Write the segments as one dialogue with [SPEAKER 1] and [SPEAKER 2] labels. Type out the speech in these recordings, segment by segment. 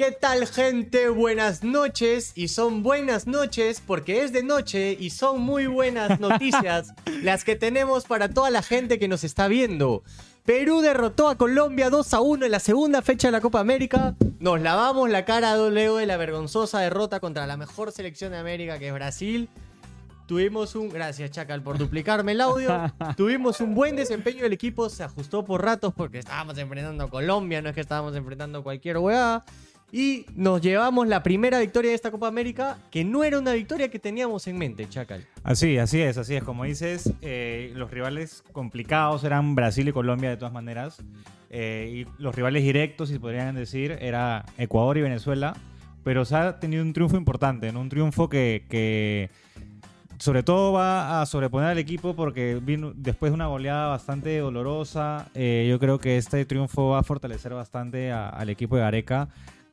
[SPEAKER 1] ¿Qué tal gente? Buenas noches y son buenas noches porque es de noche y son muy buenas noticias las que tenemos para toda la gente que nos está viendo. Perú derrotó a Colombia 2 a 1 en la segunda fecha de la Copa América. Nos lavamos la cara luego de la vergonzosa derrota contra la mejor selección de América que es Brasil. Tuvimos un. Gracias, Chacal, por duplicarme el audio. Tuvimos un buen desempeño del equipo. Se ajustó por ratos porque estábamos enfrentando a Colombia, no es que estábamos enfrentando cualquier weá. Y nos llevamos la primera victoria de esta Copa América, que no era una victoria que teníamos en mente, Chacal.
[SPEAKER 2] Así, así es, así es. Como dices, eh, los rivales complicados eran Brasil y Colombia de todas maneras. Eh, y los rivales directos, si podrían decir, era Ecuador y Venezuela. Pero se ha tenido un triunfo importante, un triunfo que, que sobre todo va a sobreponer al equipo porque vino después de una goleada bastante dolorosa. eh, yo creo que este triunfo va a fortalecer bastante al equipo de Gareca,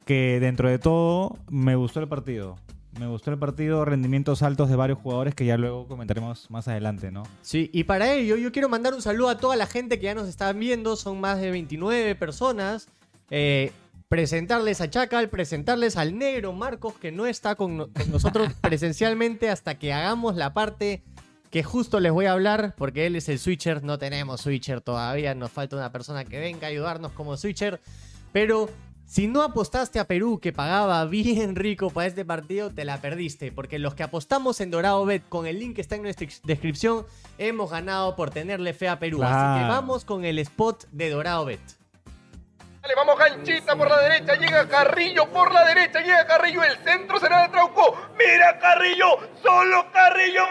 [SPEAKER 2] que dentro de todo me gustó el partido. Me gustó el partido, rendimientos altos de varios jugadores que ya luego comentaremos más adelante, ¿no?
[SPEAKER 1] Sí, y para ello yo quiero mandar un saludo a toda la gente que ya nos está viendo, son más de 29 personas. Eh, presentarles a Chacal, presentarles al negro Marcos que no está con, no- con nosotros presencialmente hasta que hagamos la parte que justo les voy a hablar, porque él es el switcher, no tenemos switcher todavía, nos falta una persona que venga a ayudarnos como switcher, pero si no apostaste a Perú que pagaba bien rico para este partido, te la perdiste, porque los que apostamos en Dorado Bet con el link que está en nuestra descripción, hemos ganado por tenerle fe a Perú, así que vamos con el spot de Dorado Bet.
[SPEAKER 3] Dale, vamos Ganchita por la derecha, llega Carrillo por la derecha, llega Carrillo, el centro será de Trauco. Mira Carrillo, solo Carrillo.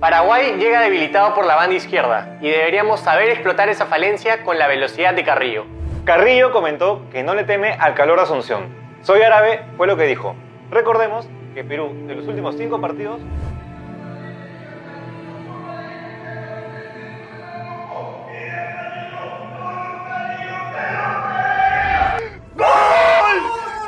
[SPEAKER 1] Paraguay llega debilitado por la banda izquierda y deberíamos saber explotar esa falencia con la velocidad de Carrillo.
[SPEAKER 4] Carrillo comentó que no le teme al calor de Asunción. Soy árabe, fue lo que dijo. Recordemos que Perú, de los últimos cinco partidos,
[SPEAKER 3] ¡Gol!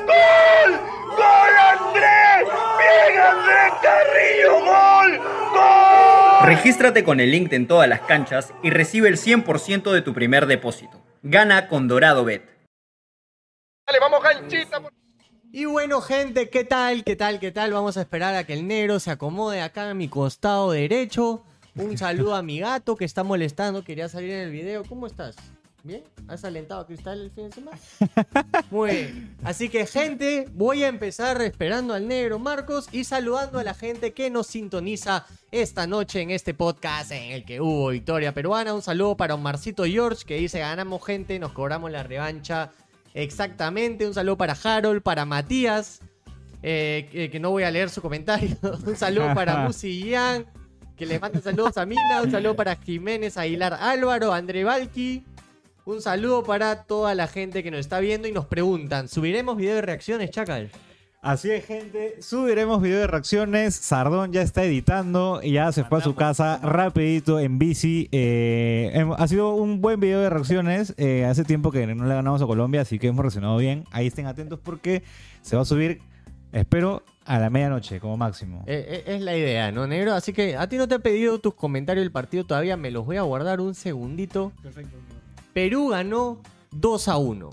[SPEAKER 3] ¡Gol! ¡Gol Andrés! ¡Bien Andrés Carrillo! ¡Gol! ¡Gol!
[SPEAKER 5] Regístrate con el link en todas las canchas y recibe el 100% de tu primer depósito. Gana con Dorado Bet.
[SPEAKER 3] Dale, vamos Ganchita por...
[SPEAKER 1] Y bueno, gente, ¿qué tal? ¿Qué tal? ¿Qué tal? Vamos a esperar a que el negro se acomode acá a mi costado derecho. Un saludo a mi gato que está molestando, quería salir en el video. ¿Cómo estás? ¿Bien? ¿Has alentado a Cristal el fin de semana? Muy bien. Así que, gente, voy a empezar esperando al negro Marcos y saludando a la gente que nos sintoniza esta noche en este podcast en el que hubo victoria peruana. Un saludo para Omarcito George que dice: ganamos gente, nos cobramos la revancha. Exactamente. Un saludo para Harold, para Matías, eh, que, que no voy a leer su comentario. un saludo para Musi Yang, que le manda saludos a Mina. Un saludo para Jiménez Aguilar Álvaro, André Valky. Un saludo para toda la gente que nos está viendo y nos preguntan, ¿subiremos video de reacciones, Chacal?
[SPEAKER 2] Así es, gente. Subiremos video de reacciones. Sardón ya está editando y ya se fue a su casa rapidito en bici. Eh, ha sido un buen video de reacciones. Eh, hace tiempo que no le ganamos a Colombia, así que hemos reaccionado bien. Ahí estén atentos porque se va a subir, espero, a la medianoche como máximo.
[SPEAKER 1] Eh, eh, es la idea, ¿no, negro? Así que a ti no te he pedido tus comentarios del partido todavía, me los voy a guardar un segundito.
[SPEAKER 2] Perfecto.
[SPEAKER 1] Perú ganó 2 a 1.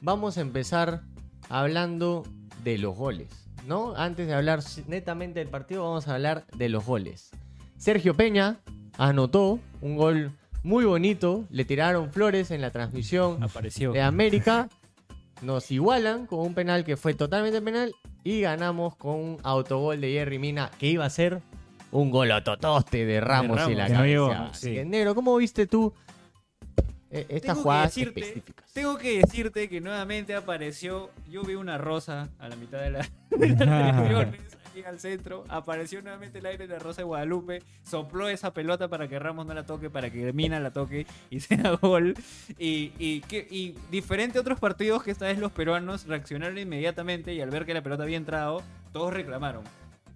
[SPEAKER 1] Vamos a empezar hablando de los goles, ¿no? Antes de hablar netamente del partido, vamos a hablar de los goles. Sergio Peña anotó un gol muy bonito, le tiraron flores en la transmisión
[SPEAKER 6] Apareció.
[SPEAKER 1] de América. Nos igualan con un penal que fue totalmente penal y ganamos con un autogol de Jerry Mina que iba a ser un golototoste de Ramos, y
[SPEAKER 6] Ramos,
[SPEAKER 1] la
[SPEAKER 2] sí.
[SPEAKER 1] Así que, Negro, ¿cómo viste tú estas
[SPEAKER 6] que decirte-
[SPEAKER 1] específicas?
[SPEAKER 6] Tengo que decirte que nuevamente apareció. Yo vi una rosa a la mitad de, la, de aquí al centro. Apareció nuevamente el aire de la rosa de Guadalupe. Sopló esa pelota para que Ramos no la toque, para que Mina la toque y sea gol. Y, y, que- y diferente a otros partidos que esta vez los peruanos reaccionaron inmediatamente y al ver que la pelota había entrado, todos reclamaron.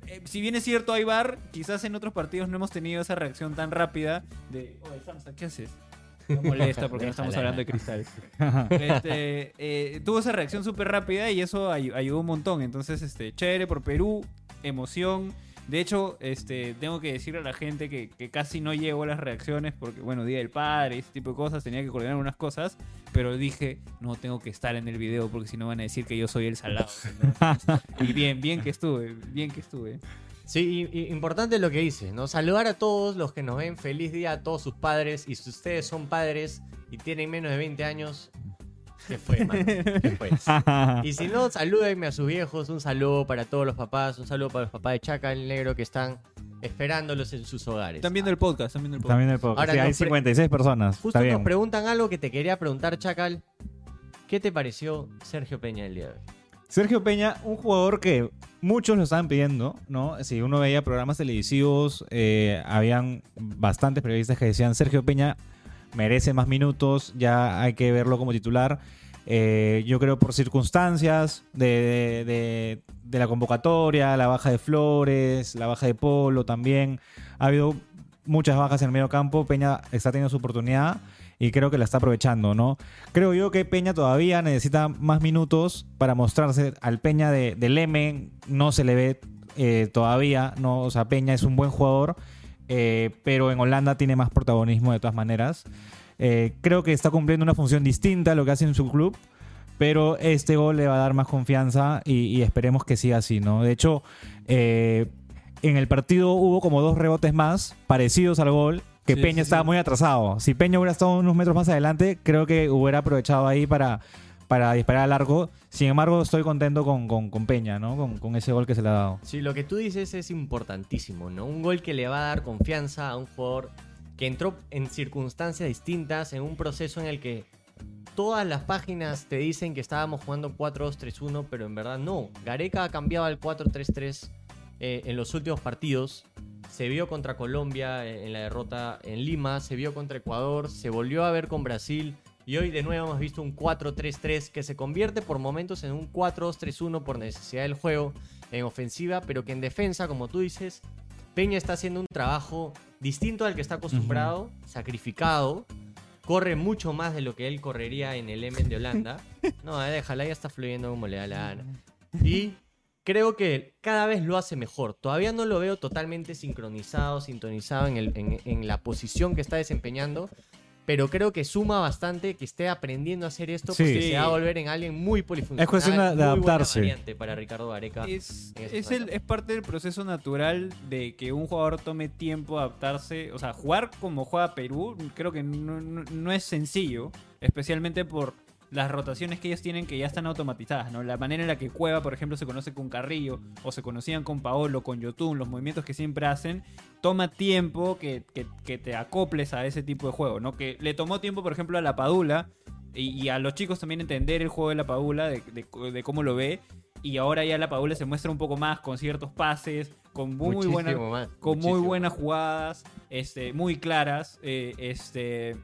[SPEAKER 6] Eh, si bien es cierto, hay bar, quizás en otros partidos no hemos tenido esa reacción tan rápida de, oye, Samsa, ¿qué haces? No molesta porque no estamos hablando de cristal. Este, eh, tuvo esa reacción súper rápida y eso ay- ayudó un montón. Entonces, este, chévere por Perú, emoción. De hecho, este, tengo que decirle a la gente que, que casi no llego a las reacciones porque, bueno, Día del Padre, ese tipo de cosas, tenía que coordinar unas cosas, pero dije, no, tengo que estar en el video porque si no van a decir que yo soy el salado. ¿no? y bien, bien que estuve, bien que estuve.
[SPEAKER 1] Sí, y- y importante lo que dices, ¿no? Saludar a todos los que nos ven. Feliz día a todos sus padres. Y si ustedes son padres y tienen menos de 20 años, ¿qué fue, mano? ¿Qué fue? Y si no, salúdenme a sus viejos. Un saludo para todos los papás. Un saludo para los papás de Chaca, el negro, que están esperándolos en sus hogares.
[SPEAKER 6] Están viendo el podcast, están viendo el podcast.
[SPEAKER 2] También podcast.
[SPEAKER 1] Ahora
[SPEAKER 2] Sí, hay
[SPEAKER 1] nos pre-
[SPEAKER 2] 56 personas.
[SPEAKER 1] Justo
[SPEAKER 2] Está
[SPEAKER 1] nos preguntan algo que te quería preguntar, Chacal. ¿Qué te pareció Sergio Peña el día de hoy?
[SPEAKER 2] Sergio Peña, un jugador que muchos lo estaban pidiendo, ¿no? Si uno veía programas televisivos, eh, habían bastantes periodistas que decían Sergio Peña merece más minutos, ya hay que verlo como titular. Eh, yo creo por circunstancias de, de- la convocatoria, la baja de Flores, la baja de Polo también. Ha habido muchas bajas en el medio campo. Peña está teniendo su oportunidad y creo que la está aprovechando, ¿no? Creo yo que Peña todavía necesita más minutos para mostrarse. Al Peña de, del M no se le ve eh, todavía, ¿no? O sea, Peña es un buen jugador, eh, pero en Holanda tiene más protagonismo de todas maneras. Eh, creo que está cumpliendo una función distinta a lo que hace en su club, pero este gol le va a dar más confianza y, y esperemos que siga así, ¿no? De hecho, en el partido hubo como dos rebotes más parecidos al gol. Que
[SPEAKER 6] Sí,
[SPEAKER 2] Peña
[SPEAKER 6] sí,
[SPEAKER 2] estaba
[SPEAKER 6] sí.
[SPEAKER 2] muy atrasado. Si Peña hubiera estado unos metros más adelante, creo que hubiera aprovechado ahí para, para disparar al arco. Sin embargo, estoy contento con, con- con Peña, ¿no? Con, con ese gol que se le ha dado.
[SPEAKER 1] Sí, lo que tú dices es importantísimo, ¿no? Un gol que le va a dar confianza a un jugador que entró en circunstancias distintas, en un proceso en el que todas las páginas te dicen que estábamos jugando 4-2-3-1, pero en verdad no. Gareca ha cambiado al 4-3-3 eh, en los últimos partidos. Se vio contra Colombia en la derrota en Lima, se vio contra Ecuador, se volvió a ver con Brasil y hoy de nuevo hemos visto un 4-3-3 que se convierte por momentos en un 4-2-3-1 por necesidad del juego en ofensiva, pero que en defensa, como tú dices, Peña está haciendo un trabajo distinto al que está acostumbrado, sacrificado, corre mucho más de lo que él correría en el Emen de Holanda. No, eh, déjala, ya está fluyendo como le da la gana. Y creo que cada vez lo hace mejor. Todavía no lo veo totalmente sincronizado, sintonizado en, el- en- en la posición que está desempeñando. Pero creo que suma bastante que esté aprendiendo a hacer esto
[SPEAKER 2] Sí.
[SPEAKER 1] porque se va a volver en alguien muy polifuncional.
[SPEAKER 2] Es cuestión de- adaptarse.
[SPEAKER 1] variante para Ricardo Gareca.
[SPEAKER 6] Es, es, el-
[SPEAKER 1] momento.
[SPEAKER 6] es parte del proceso natural de que un jugador tome tiempo a adaptarse. O sea, jugar como juega Perú creo que no, no- no es sencillo, especialmente por las rotaciones que ellos tienen que ya están automatizadas, ¿no? La manera en la que Cueva, por ejemplo, se conoce con Carrillo o se conocían con Paolo, con Yotun, los movimientos que siempre hacen, toma tiempo que, que- que te acoples a ese tipo de juego, ¿no? Que le tomó tiempo, por ejemplo, a la Padula y, y a los chicos también entender el juego de la Padula, de, de- de cómo lo ve. Y ahora ya la Padula se muestra un poco más con ciertos pases, con muy buenas con muy buenas jugadas, este, muy claras. eh, este,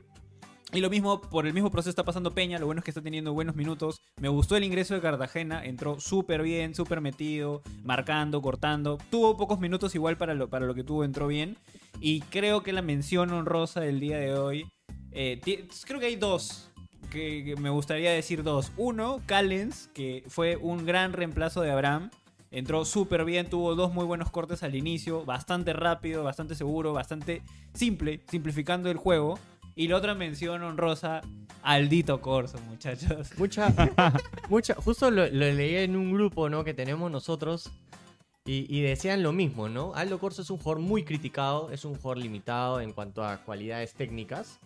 [SPEAKER 6] y lo mismo, por el mismo proceso está pasando Peña, lo bueno es que está teniendo buenos minutos. Me gustó el ingreso de Cartagena, entró súper bien, súper metido, marcando, cortando. Tuvo pocos minutos igual para lo, para lo que tuvo, entró bien. Y creo que la mención honrosa del día de hoy, eh, creo que hay dos. Que me gustaría decir dos. Uno, Callens, que fue un gran reemplazo de Abraham. Entró súper bien, tuvo dos muy buenos cortes al inicio, bastante rápido, bastante seguro, bastante simple, simplificando el juego. Y la otra mención honrosa, Aldito Corso, muchachos.
[SPEAKER 1] Mucha, mucha, justo lo, lo leí en un grupo, ¿no? Que tenemos nosotros y, y decían lo mismo, ¿no? Aldo Corso es un jugador muy criticado, es un jugador limitado en cuanto a cualidades técnicas.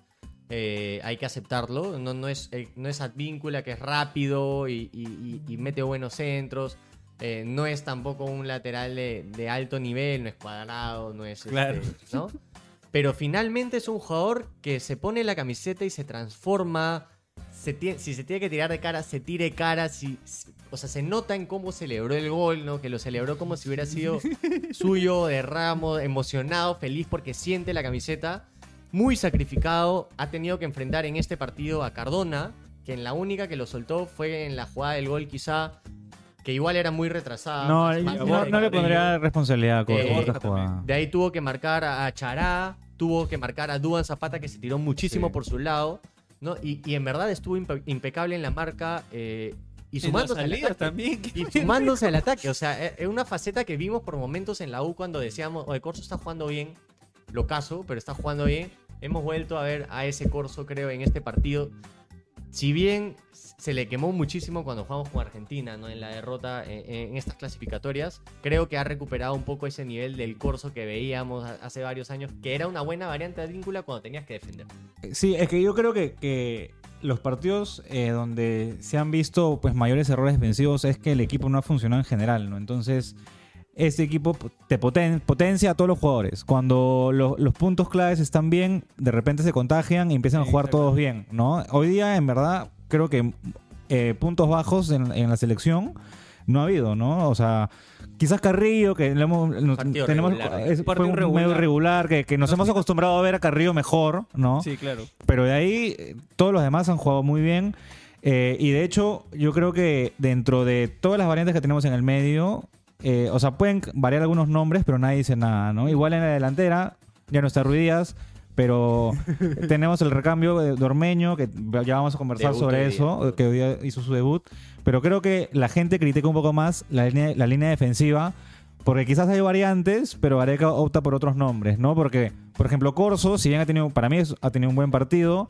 [SPEAKER 1] Eh, hay que aceptarlo. No, no es, eh, no es Advíncula que es rápido y, y- y- y mete buenos centros. Eh, no es tampoco un lateral de, de alto nivel, no es cuadrado, no es. este,
[SPEAKER 6] Claro.
[SPEAKER 1] ¿no? Pero finalmente es un jugador que se pone la camiseta y se transforma. Se si se tiene que tirar de cara, se tire cara. Si- o sea, se nota en cómo celebró el gol, ¿no? Que lo celebró como si hubiera sido suyo, de ramo, emocionado, feliz porque siente la camiseta. Muy sacrificado. Ha tenido que enfrentar en este partido a Cardona, que en la única que lo soltó fue en la jugada del gol, quizá. Que igual era muy retrasada.
[SPEAKER 2] No,
[SPEAKER 1] más-
[SPEAKER 2] yo
[SPEAKER 1] más
[SPEAKER 2] no, le pondría responsabilidad a Corso
[SPEAKER 1] Eh. De ahí tuvo que marcar a Chará, tuvo que marcar a Duan Zapata que se tiró muchísimo
[SPEAKER 2] Sí.
[SPEAKER 1] por su lado, ¿no? Y, y en verdad estuvo impe- impecable en la marca. eh, y sumándose al ataque.
[SPEAKER 6] también.
[SPEAKER 1] Y sumándose al ataque. O sea, e- es una faceta que vimos por momentos en la U cuando decíamos, oye, Corso está jugando bien, lo caso, pero está jugando bien. Hemos vuelto a ver a ese Corso, creo, en este partido. Si bien se le quemó muchísimo cuando jugamos con Argentina, ¿no? En la derrota en, en estas clasificatorias, creo que ha recuperado un poco ese nivel del Corso que veíamos hace varios años, que era una buena variante de víncula cuando tenías que defender.
[SPEAKER 2] Sí, es que yo creo que, los partidos eh, donde se han visto pues mayores errores defensivos es que el equipo no ha funcionado en general, ¿no? Entonces, este equipo te poten- potencia a todos los jugadores. Cuando lo- los puntos claves están bien, de repente se contagian y empiezan a jugar todos bien, ¿no? Hoy día, en verdad, creo que eh, puntos bajos en, en la selección no ha habido, ¿no? O sea, quizás Carrillo, que le hemos, nos-
[SPEAKER 1] Partido
[SPEAKER 2] tenemos,
[SPEAKER 1] regular.
[SPEAKER 2] es- fue un
[SPEAKER 6] regular.
[SPEAKER 2] medio irregular, que, que nos hemos acostumbrado a ver a Carrillo mejor, ¿no?
[SPEAKER 6] Sí, claro.
[SPEAKER 2] Pero de ahí todos los demás han jugado muy bien. Eh, y de hecho, yo creo que dentro de todas las variantes que tenemos en el medio, eh, o sea, pueden variar algunos nombres, pero nadie dice nada, ¿no? Igual en la delantera, ya no está Ruidías, pero tenemos el recambio de de Ormeño, que ya vamos a conversar
[SPEAKER 1] Debut
[SPEAKER 2] sobre eso, que hoy día hizo su debut. Pero creo que la gente critica un poco más la línea, la línea defensiva, porque quizás hay variantes, pero Areca opta por otros nombres, ¿no? Porque, por ejemplo, Corso, si bien ha tenido, para mí ha tenido un buen partido,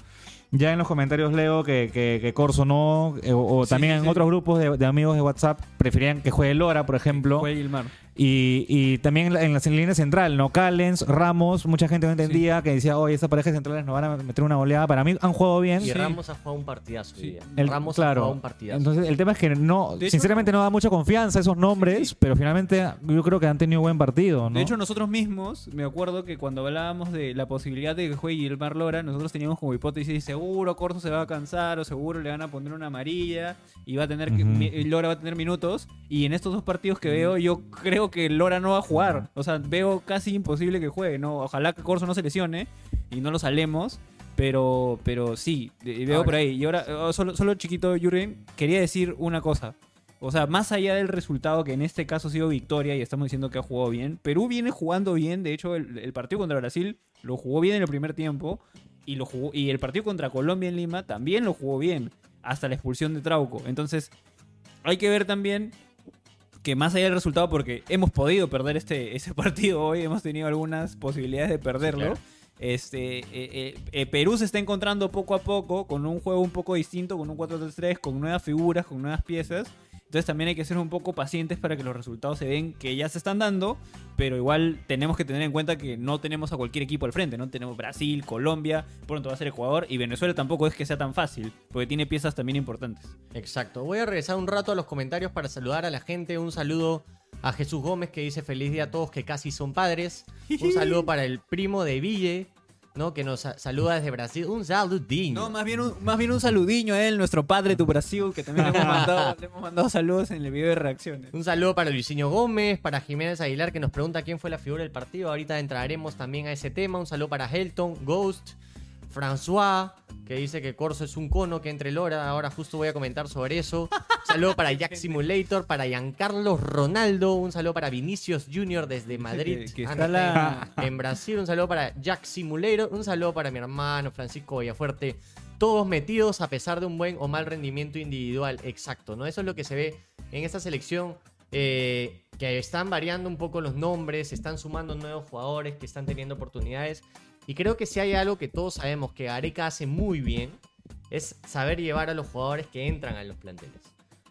[SPEAKER 2] ya en los comentarios leo que, que, que Corso no, eh, o, o
[SPEAKER 6] Sí,
[SPEAKER 2] también en
[SPEAKER 6] sí.
[SPEAKER 2] otros grupos de, de amigos de WhatsApp preferían que juegue Lora, por ejemplo.
[SPEAKER 6] Fue Gilmar.
[SPEAKER 2] Y, y también en la, en la línea central, ¿no? Callens, Ramos, mucha gente no entendía que decía, oye, estas parejas centrales nos van a meter una goleada. Para mí han jugado bien.
[SPEAKER 1] Y
[SPEAKER 6] Sí.
[SPEAKER 1] Ramos ha jugado un partidazo hoy
[SPEAKER 6] Sí.
[SPEAKER 1] día.
[SPEAKER 2] El-
[SPEAKER 1] Ramos ha
[SPEAKER 2] claro.
[SPEAKER 1] jugado un partidazo.
[SPEAKER 2] Entonces, el tema es que no,
[SPEAKER 6] De hecho-
[SPEAKER 2] sinceramente no da mucha confianza esos nombres,
[SPEAKER 6] Sí.
[SPEAKER 2] pero finalmente yo creo que han tenido buen partido, ¿no?
[SPEAKER 6] De hecho, nosotros mismos, me acuerdo que cuando hablábamos de la posibilidad de que juegue Gilmar Lora, nosotros teníamos como hipótesis, seguro Corso se va a cansar o seguro le van a poner una amarilla y va a tener que, Lora va a tener minutos. Y en estos dos partidos que veo, yo creo que Lora no va a jugar. O sea, veo casi imposible que juegue. No, ojalá que Corso no se lesione y no lo salemos. Pero, pero sí, veo
[SPEAKER 1] Ahora-
[SPEAKER 6] por ahí. Y ahora, oh, solo, solo chiquito, Jürgen, quería decir una cosa. O sea, más allá del resultado, que en este caso ha sido victoria y estamos diciendo que ha jugado bien, Perú viene jugando bien. De hecho, el, el partido contra Brasil lo jugó bien en el primer tiempo. Y, lo jugó, y el partido contra Colombia en Lima también lo jugó bien. Hasta la expulsión de Trauco. Entonces, hay que ver también que más allá del resultado, porque hemos podido perder este, ese partido hoy, hemos tenido algunas posibilidades de perderlo.
[SPEAKER 1] claro.
[SPEAKER 6] Este, eh, eh, eh, Perú se está encontrando poco a poco con un juego un poco distinto, con un 4-3-3, con nuevas figuras, con nuevas piezas. Entonces también hay que ser un poco pacientes para que los resultados se den que ya se están dando, pero igual tenemos que tener en cuenta que no tenemos a cualquier equipo al frente, ¿no? Tenemos Brasil, Colombia, pronto va a ser Ecuador y Venezuela tampoco es que sea tan fácil, porque tiene piezas también importantes.
[SPEAKER 1] Exacto. Voy a regresar un rato a los comentarios para saludar a la gente. Un saludo a Jesús Gómez que dice feliz día a todos que casi son padres. Un saludo para el primo de Ville, ¿no? Que nos sa- saluda desde Brasil. Un saludinho.
[SPEAKER 6] No, más bien un, más bien un saludiño a él, nuestro padre, tu Brasil, que también le hemos mandado, le hemos mandado saludos en el video de reacciones.
[SPEAKER 1] Un saludo para Luisinho Gómez, para Jiménez Aguilar que nos pregunta quién fue la figura del partido. Ahorita entraremos también a ese tema. Un saludo para Helton, Ghost, François, que dice que Corso es un cono que entre Lora. Ahora justo voy a comentar sobre eso. Un saludo para Jack Simulator, para Giancarlo Ronaldo. Un saludo para Vinicius Junior desde Madrid.
[SPEAKER 6] que- que está la-
[SPEAKER 1] en, Brasil. Un saludo para Jack Simulator. Un saludo para mi hermano Francisco Villafuerte. Todos metidos a pesar de un buen o mal rendimiento individual. Exacto, ¿no? Eso es lo que se ve en esta selección. eh, que están variando un poco los nombres, están sumando nuevos jugadores que están teniendo oportunidades. Y creo que si hay algo que todos sabemos que Areca hace muy bien, es saber llevar a los jugadores que entran a los planteles.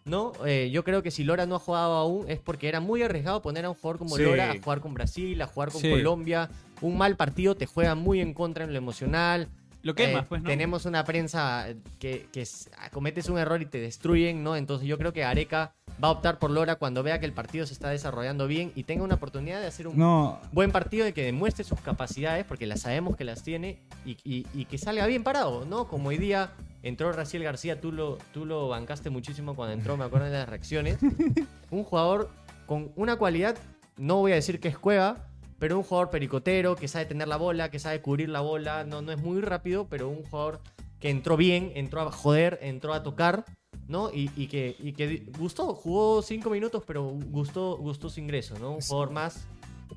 [SPEAKER 1] ¿No? Eh, yo creo que si Lora no ha jugado aún es porque era muy arriesgado poner a un jugador como
[SPEAKER 2] Sí.
[SPEAKER 1] Lora a jugar con Brasil, a jugar con
[SPEAKER 6] Sí.
[SPEAKER 1] Colombia. Un mal partido te juega muy en contra en lo emocional.
[SPEAKER 6] Lo quemas,
[SPEAKER 1] Eh,
[SPEAKER 6] pues, ¿no?
[SPEAKER 1] Tenemos una prensa que, que cometes un error y te destruyen, ¿no? Entonces yo creo que Areca va a optar por Lora cuando vea que el partido se está desarrollando bien y tenga una oportunidad de hacer un
[SPEAKER 2] No,
[SPEAKER 1] buen partido, de que demuestre sus capacidades, porque las sabemos que las tiene, y, y- y que salga bien parado, ¿no? Como hoy día entró Raciel García, tú lo, tú lo bancaste muchísimo cuando entró, me acuerdo de las reacciones. un jugador con una cualidad, no voy a decir que es cueva, pero un jugador pericotero, que sabe tener la bola, que sabe cubrir la bola, no, no es muy rápido, pero un jugador que entró bien, entró a joder, entró a tocar, ¿no? Y, y que, y que gustó, jugó cinco minutos, pero gustó, gustó su ingreso, ¿no? Un jugador más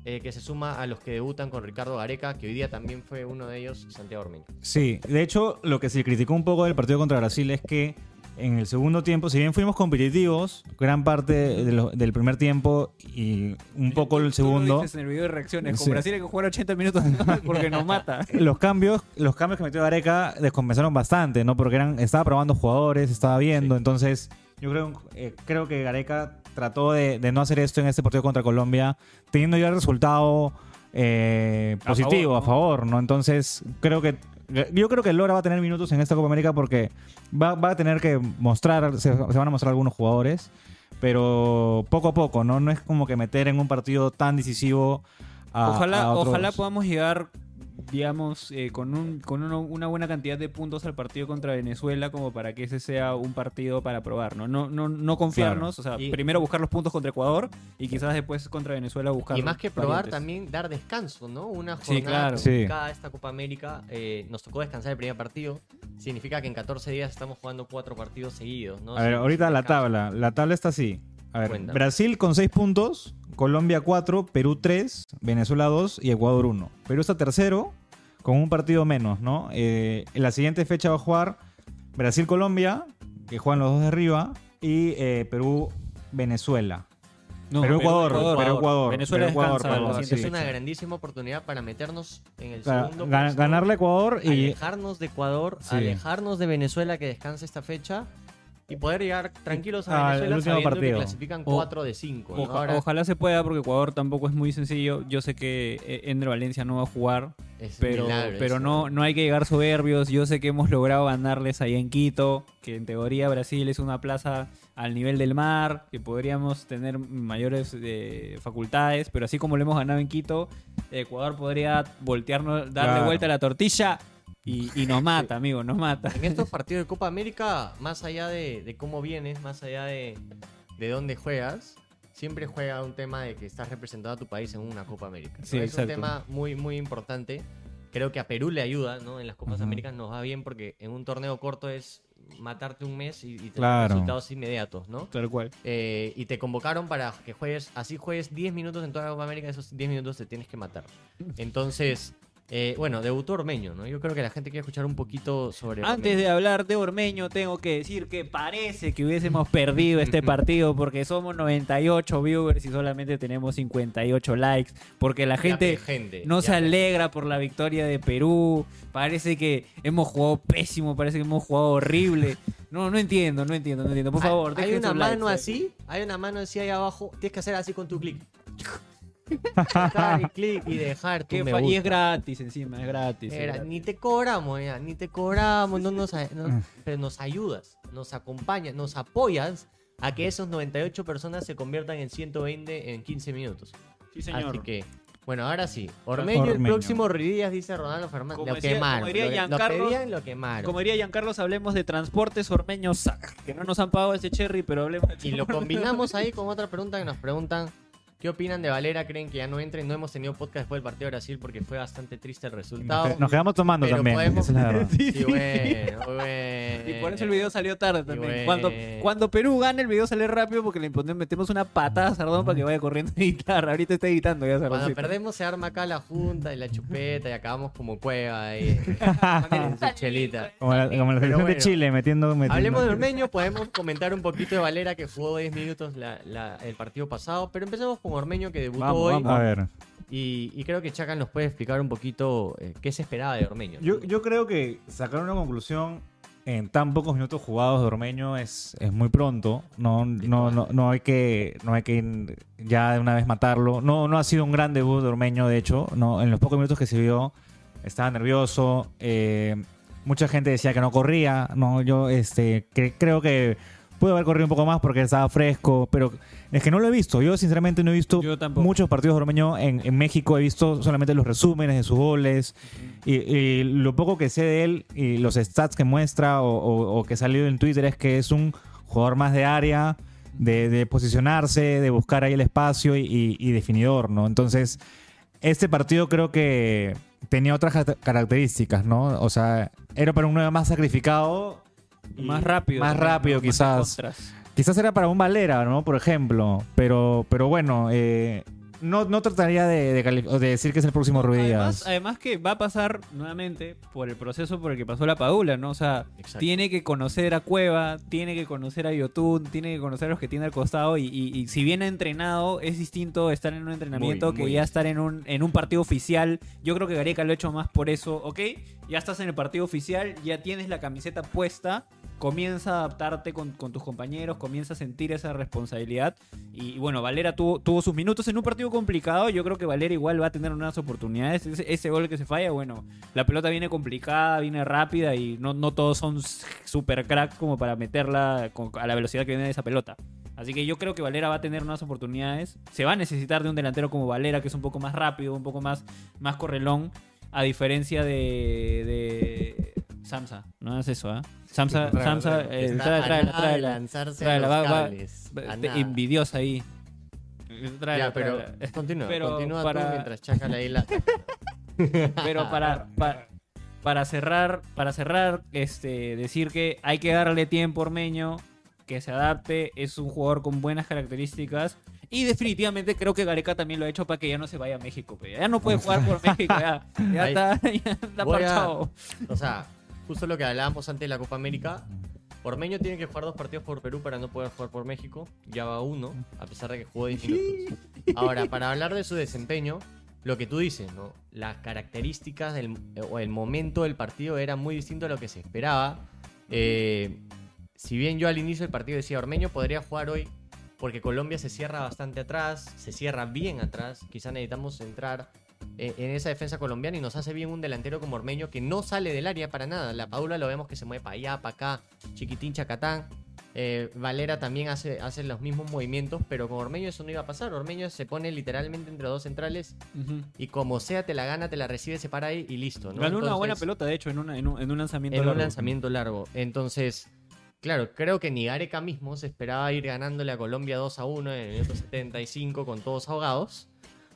[SPEAKER 1] eh, que se suma a los que debutan con Ricardo Gareca, que hoy día también fue uno de ellos, Santiago Ormeño.
[SPEAKER 2] Sí, de hecho, lo que se criticó un poco del partido contra Brasil es que en el segundo tiempo, si bien fuimos competitivos, gran parte de lo- del primer tiempo y un poco el
[SPEAKER 6] Tú lo
[SPEAKER 2] segundo,
[SPEAKER 6] dices en el video de reacciones. Con
[SPEAKER 2] Sí.
[SPEAKER 6] Brasil hay que jugar 80 minutos porque nos mata.
[SPEAKER 2] los cambios, los cambios que metió Gareca descompensaron bastante, ¿no? Porque eran, estaba probando jugadores, estaba viendo, entonces yo creo, eh, creo que Gareca trató de, de no hacer esto en este partido contra Colombia, teniendo ya el resultado eh,
[SPEAKER 6] A
[SPEAKER 2] positivo, a favor, ¿no? Entonces creo que yo creo que Lora va a tener minutos en esta Copa América porque va, va a tener que mostrar, se, se van a mostrar algunos jugadores, pero poco a poco, ¿no? No es como que meter en un partido tan decisivo a,
[SPEAKER 6] ojalá,
[SPEAKER 2] a otros-
[SPEAKER 6] ojalá podamos llegar, digamos, eh, con, un, con uno- una buena cantidad de puntos al partido contra Venezuela como para que ese sea un partido para probar, ¿no? No, no, no confiarnos, o sea,
[SPEAKER 1] Y-
[SPEAKER 6] primero buscar los puntos contra Ecuador y quizás después contra Venezuela buscar
[SPEAKER 1] Y más que probar,
[SPEAKER 6] variantes.
[SPEAKER 1] también dar descanso, ¿no? Una
[SPEAKER 6] Sí,
[SPEAKER 1] jornada
[SPEAKER 6] claro.
[SPEAKER 2] Sí.
[SPEAKER 1] complicada a esta Copa América. eh, nos tocó descansar el primer partido. Significa que en 14 días estamos jugando cuatro partidos seguidos, ¿no?
[SPEAKER 2] A ver, ahorita la tabla. La tabla está así. A ver,
[SPEAKER 1] Cuéntame.
[SPEAKER 2] Brasil con 6 puntos, Colombia 4, Perú 3, Venezuela 2 y Ecuador 1. Perú está tercero con un partido menos, ¿no? Eh, en la siguiente fecha va a jugar Brasil-Colombia, que juegan los dos de arriba, y eh, Perú-Venezuela.
[SPEAKER 6] No,
[SPEAKER 2] Perú, Ecuador, Perú, Ecuador,
[SPEAKER 6] Venezuela
[SPEAKER 2] Perú, Ecuador,
[SPEAKER 6] descansa
[SPEAKER 2] Ecuador,
[SPEAKER 6] la
[SPEAKER 1] Es una grandísima oportunidad para meternos en el
[SPEAKER 2] Claro,
[SPEAKER 1] segundo
[SPEAKER 2] gan- ganarle a Ecuador y
[SPEAKER 1] alejarnos de Ecuador,
[SPEAKER 2] Sí.
[SPEAKER 1] alejarnos de Venezuela que descansa esta fecha y poder llegar tranquilos a
[SPEAKER 2] Ah, el
[SPEAKER 1] Venezuela
[SPEAKER 2] último
[SPEAKER 1] sabiendo que
[SPEAKER 2] partido.
[SPEAKER 1] clasifican
[SPEAKER 6] O-
[SPEAKER 1] 4 de 5.
[SPEAKER 6] Oja- ojalá se pueda porque Ecuador tampoco es muy sencillo. Yo sé que eh, Ender Valencia no va a jugar, pero, pero no, no hay que llegar soberbios. Yo sé que hemos logrado ganarles ahí en Quito, que en teoría Brasil es una plaza al nivel del mar, que podríamos tener mayores eh, facultades, pero así como lo hemos ganado en Quito, Ecuador podría voltearnos, darle
[SPEAKER 2] Claro.
[SPEAKER 6] vuelta a la tortilla y, y nos mata, amigo, nos mata.
[SPEAKER 1] En estos partidos de Copa América, más allá de, de cómo vienes, más allá de, de dónde juegas, siempre juega un tema de que estás representando a tu país en una Copa América. ¿no?
[SPEAKER 6] Sí,
[SPEAKER 1] es
[SPEAKER 6] exacto.
[SPEAKER 1] un tema muy, muy importante. Creo que a Perú le ayuda, ¿no? En las Copas
[SPEAKER 2] Ujú.
[SPEAKER 1] Américas nos va bien porque en un torneo corto es matarte un mes y, y tener
[SPEAKER 2] Claro.
[SPEAKER 1] resultados inmediatos, ¿no?
[SPEAKER 6] Tal cual.
[SPEAKER 1] Eh, y te convocaron para que juegues, así juegues 10 minutos en toda la Copa América, esos 10 minutos te tienes que matar. Entonces, eh, bueno, debutó Ormeño, ¿no? Yo creo que la gente quiere escuchar un poquito sobre
[SPEAKER 6] Antes
[SPEAKER 1] Ormeño.
[SPEAKER 6] de hablar de Ormeño, tengo que decir que parece que hubiésemos perdido este partido porque somos 98 viewers y solamente tenemos 58 likes. Porque la
[SPEAKER 1] Ya,
[SPEAKER 6] gente
[SPEAKER 1] pe, gente,
[SPEAKER 6] no
[SPEAKER 1] ya,
[SPEAKER 6] se alegra por la victoria de Perú. Parece que hemos jugado pésimo, parece que hemos jugado horrible. No, no entiendo, no entiendo, no entiendo. Por
[SPEAKER 1] Hay-
[SPEAKER 6] favor,
[SPEAKER 1] hay,
[SPEAKER 6] dejen
[SPEAKER 1] una
[SPEAKER 6] sus likes,
[SPEAKER 1] mano
[SPEAKER 6] eh.
[SPEAKER 1] así, hay una mano así ahí abajo, tienes que hacer así con tu clic. Dar y clic y dejar tu
[SPEAKER 6] Que
[SPEAKER 1] me
[SPEAKER 6] y es gratis encima, es gratis. es
[SPEAKER 1] Era,
[SPEAKER 6] gratis.
[SPEAKER 1] ni te cobramos, ya, ni te cobramos, no nos, a- no- pero nos ayudas, nos acompañas, nos apoyas a que esos 98 personas se conviertan en 120 en 15 minutos.
[SPEAKER 6] Sí, señor.
[SPEAKER 1] Así que, bueno, ahora sí. Ormeño, el
[SPEAKER 2] Ormeño.
[SPEAKER 1] próximo Ridías, dice Ronaldo Fernández.
[SPEAKER 6] Como
[SPEAKER 1] Lo
[SPEAKER 6] decía-
[SPEAKER 1] quemaron.
[SPEAKER 6] como diría
[SPEAKER 1] lo, lo
[SPEAKER 6] Giancarlo-
[SPEAKER 1] pedían, lo quemaron.
[SPEAKER 6] Como diría Giancarlos, hablemos de transportes ormeños Sac, que no nos han pagado ese cherry, pero hablemos de
[SPEAKER 1] Y lo combinamos ahí con otra pregunta que nos preguntan. ¿Qué opinan de Valera? ¿Creen que ya no entre? No hemos tenido podcast después del partido de Brasil porque fue bastante triste el resultado.
[SPEAKER 2] nos, nos quedamos tomando
[SPEAKER 1] pero
[SPEAKER 2] también.
[SPEAKER 1] podemos-
[SPEAKER 2] esa es la verdad.
[SPEAKER 1] Sí, bueno, bueno.
[SPEAKER 6] Y por eso el video salió tarde también.
[SPEAKER 1] bueno.
[SPEAKER 6] Cuando, cuando Perú gane, el video sale rápido porque le metemos una patada a Sardón para que vaya corriendo a editar. Ahorita está editando ya
[SPEAKER 1] Cuando
[SPEAKER 6] Sardón.
[SPEAKER 1] perdemos se arma acá la junta y la chupeta y acabamos como cueva ahí. en su chelita.
[SPEAKER 2] Como la, como selección de. Chile metiendo. metiendo-
[SPEAKER 1] Hablemos de Ormeño, podemos comentar un poquito de Valera que jugó 10 minutos la- la- el partido pasado, pero empecemos con Ormeño que debutó
[SPEAKER 6] Vamos,
[SPEAKER 1] hoy
[SPEAKER 6] vamos.
[SPEAKER 2] A ver.
[SPEAKER 1] Y, y creo que Chacan nos puede explicar un poquito eh, qué se esperaba de Ormeño.
[SPEAKER 2] Yo, yo creo que sacar una conclusión en tan pocos minutos jugados de Ormeño es, es muy pronto. No, no, no, no hay que, no hay que ya de una vez matarlo. No, no ha sido un gran debut de Ormeño, de hecho. No, en los pocos minutos que se vio estaba nervioso. eh, mucha gente decía que no corría. No, yo este, cre- creo que pudo haber corrido un poco más porque estaba fresco, pero es que no lo he visto. Yo sinceramente no he visto muchos partidos de Ormeño en, en México. He visto solamente los resúmenes de sus goles y, y lo poco que sé de él y los stats que muestra o, o- o que ha salido en Twitter es que es un jugador más de área, de, de posicionarse, de buscar ahí el espacio y, y- y definidor, ¿no? Entonces, este partido creo que tenía otras ca- características, ¿no? O sea, era para un 9 más sacrificado.
[SPEAKER 6] Más rápido.
[SPEAKER 2] Más rápido, quizás. Quizás era para un Valera, ¿no? Por ejemplo. Pero, pero bueno, eh, no, no trataría de, de de decir que es el próximo Ruiz
[SPEAKER 6] Además, que va a pasar nuevamente por el proceso por el que pasó la Padula, ¿no? O sea,
[SPEAKER 1] Exacto.
[SPEAKER 6] tiene que conocer a Cueva, tiene que conocer a Yotun, tiene que conocer a los que tiene al costado y, y- y si bien ha entrenado, es distinto estar en un entrenamiento
[SPEAKER 1] Muy,
[SPEAKER 6] que
[SPEAKER 1] muy
[SPEAKER 6] ya estar en un, en un partido oficial. Yo creo que Gareca lo ha hecho más por eso, ¿ok? Ya estás en el partido oficial, ya tienes la camiseta puesta, comienza a adaptarte con, con tus compañeros, comienza a sentir esa responsabilidad. Y, bueno, Valera tuvo, tuvo sus minutos en un partido complicado. Yo creo que Valera igual va a tener unas oportunidades. Ese, gol que se falla, bueno, la pelota viene complicada, viene rápida y no, no todos son super cracks como para meterla a la velocidad que viene esa pelota. Así que yo creo que Valera va a tener unas oportunidades. Se va a necesitar de un delantero como Valera, que es un poco más rápido, un poco más, más correlón, a diferencia de, de Samsa. No es eso, ¿ah? Samsa, Samsa, eh,
[SPEAKER 1] Está
[SPEAKER 6] trae, trae, trae,
[SPEAKER 1] lanzarse
[SPEAKER 6] tráela,
[SPEAKER 1] a
[SPEAKER 6] va-
[SPEAKER 1] los
[SPEAKER 6] va-
[SPEAKER 1] cables. A
[SPEAKER 6] Te-
[SPEAKER 1] nada.
[SPEAKER 6] envidiosa ahí.
[SPEAKER 1] Ya, pero
[SPEAKER 6] tráela.
[SPEAKER 1] continúa,
[SPEAKER 6] Pero
[SPEAKER 1] continúa
[SPEAKER 6] para-
[SPEAKER 1] tú mientras chaca la isla.
[SPEAKER 6] Pero para, para, para cerrar, para cerrar, este, decir que hay que darle tiempo a Ormeño, que se adapte, es un jugador con buenas características. Y definitivamente creo que Gareca también lo ha hecho para que ya no se vaya a México. pe. Ya no puede jugar por México, ya, ya está, ya está
[SPEAKER 1] Voy a-
[SPEAKER 6] parchado.
[SPEAKER 1] O sea, justo lo que hablábamos antes de la Copa América. Ormeño tiene que jugar dos partidos por Perú para no poder jugar por México. Ya va uno, a pesar de que jugó 10 minutos. Ahora, para hablar de su desempeño, lo que tú dices, ¿no? Las características del, o el momento del partido era muy distinto a lo que se esperaba. Eh, si bien yo al inicio del partido decía, Ormeño podría jugar hoy porque Colombia se cierra bastante atrás, se cierra bien atrás. Quizá necesitamos entrar eh, en esa defensa colombiana y nos hace bien un delantero como Ormeño que no sale del área para nada. La Paula lo vemos que se mueve para allá, para acá, chiquitín, chacatán. Eh, Valera también hace, hace los mismos movimientos, pero con Ormeño eso no iba a pasar. Ormeño se pone literalmente entre dos centrales y como sea te la gana, te la recibe, se para ahí y listo. ¿no?
[SPEAKER 6] Ganó una buena pelota, de hecho, en, una- en un, en un lanzamiento.
[SPEAKER 1] en un
[SPEAKER 6] largo.
[SPEAKER 1] lanzamiento largo. Entonces, claro, creo que ni Gareca mismo se esperaba ir ganándole a Colombia 2 a 1 en el minuto 75 con todos ahogados.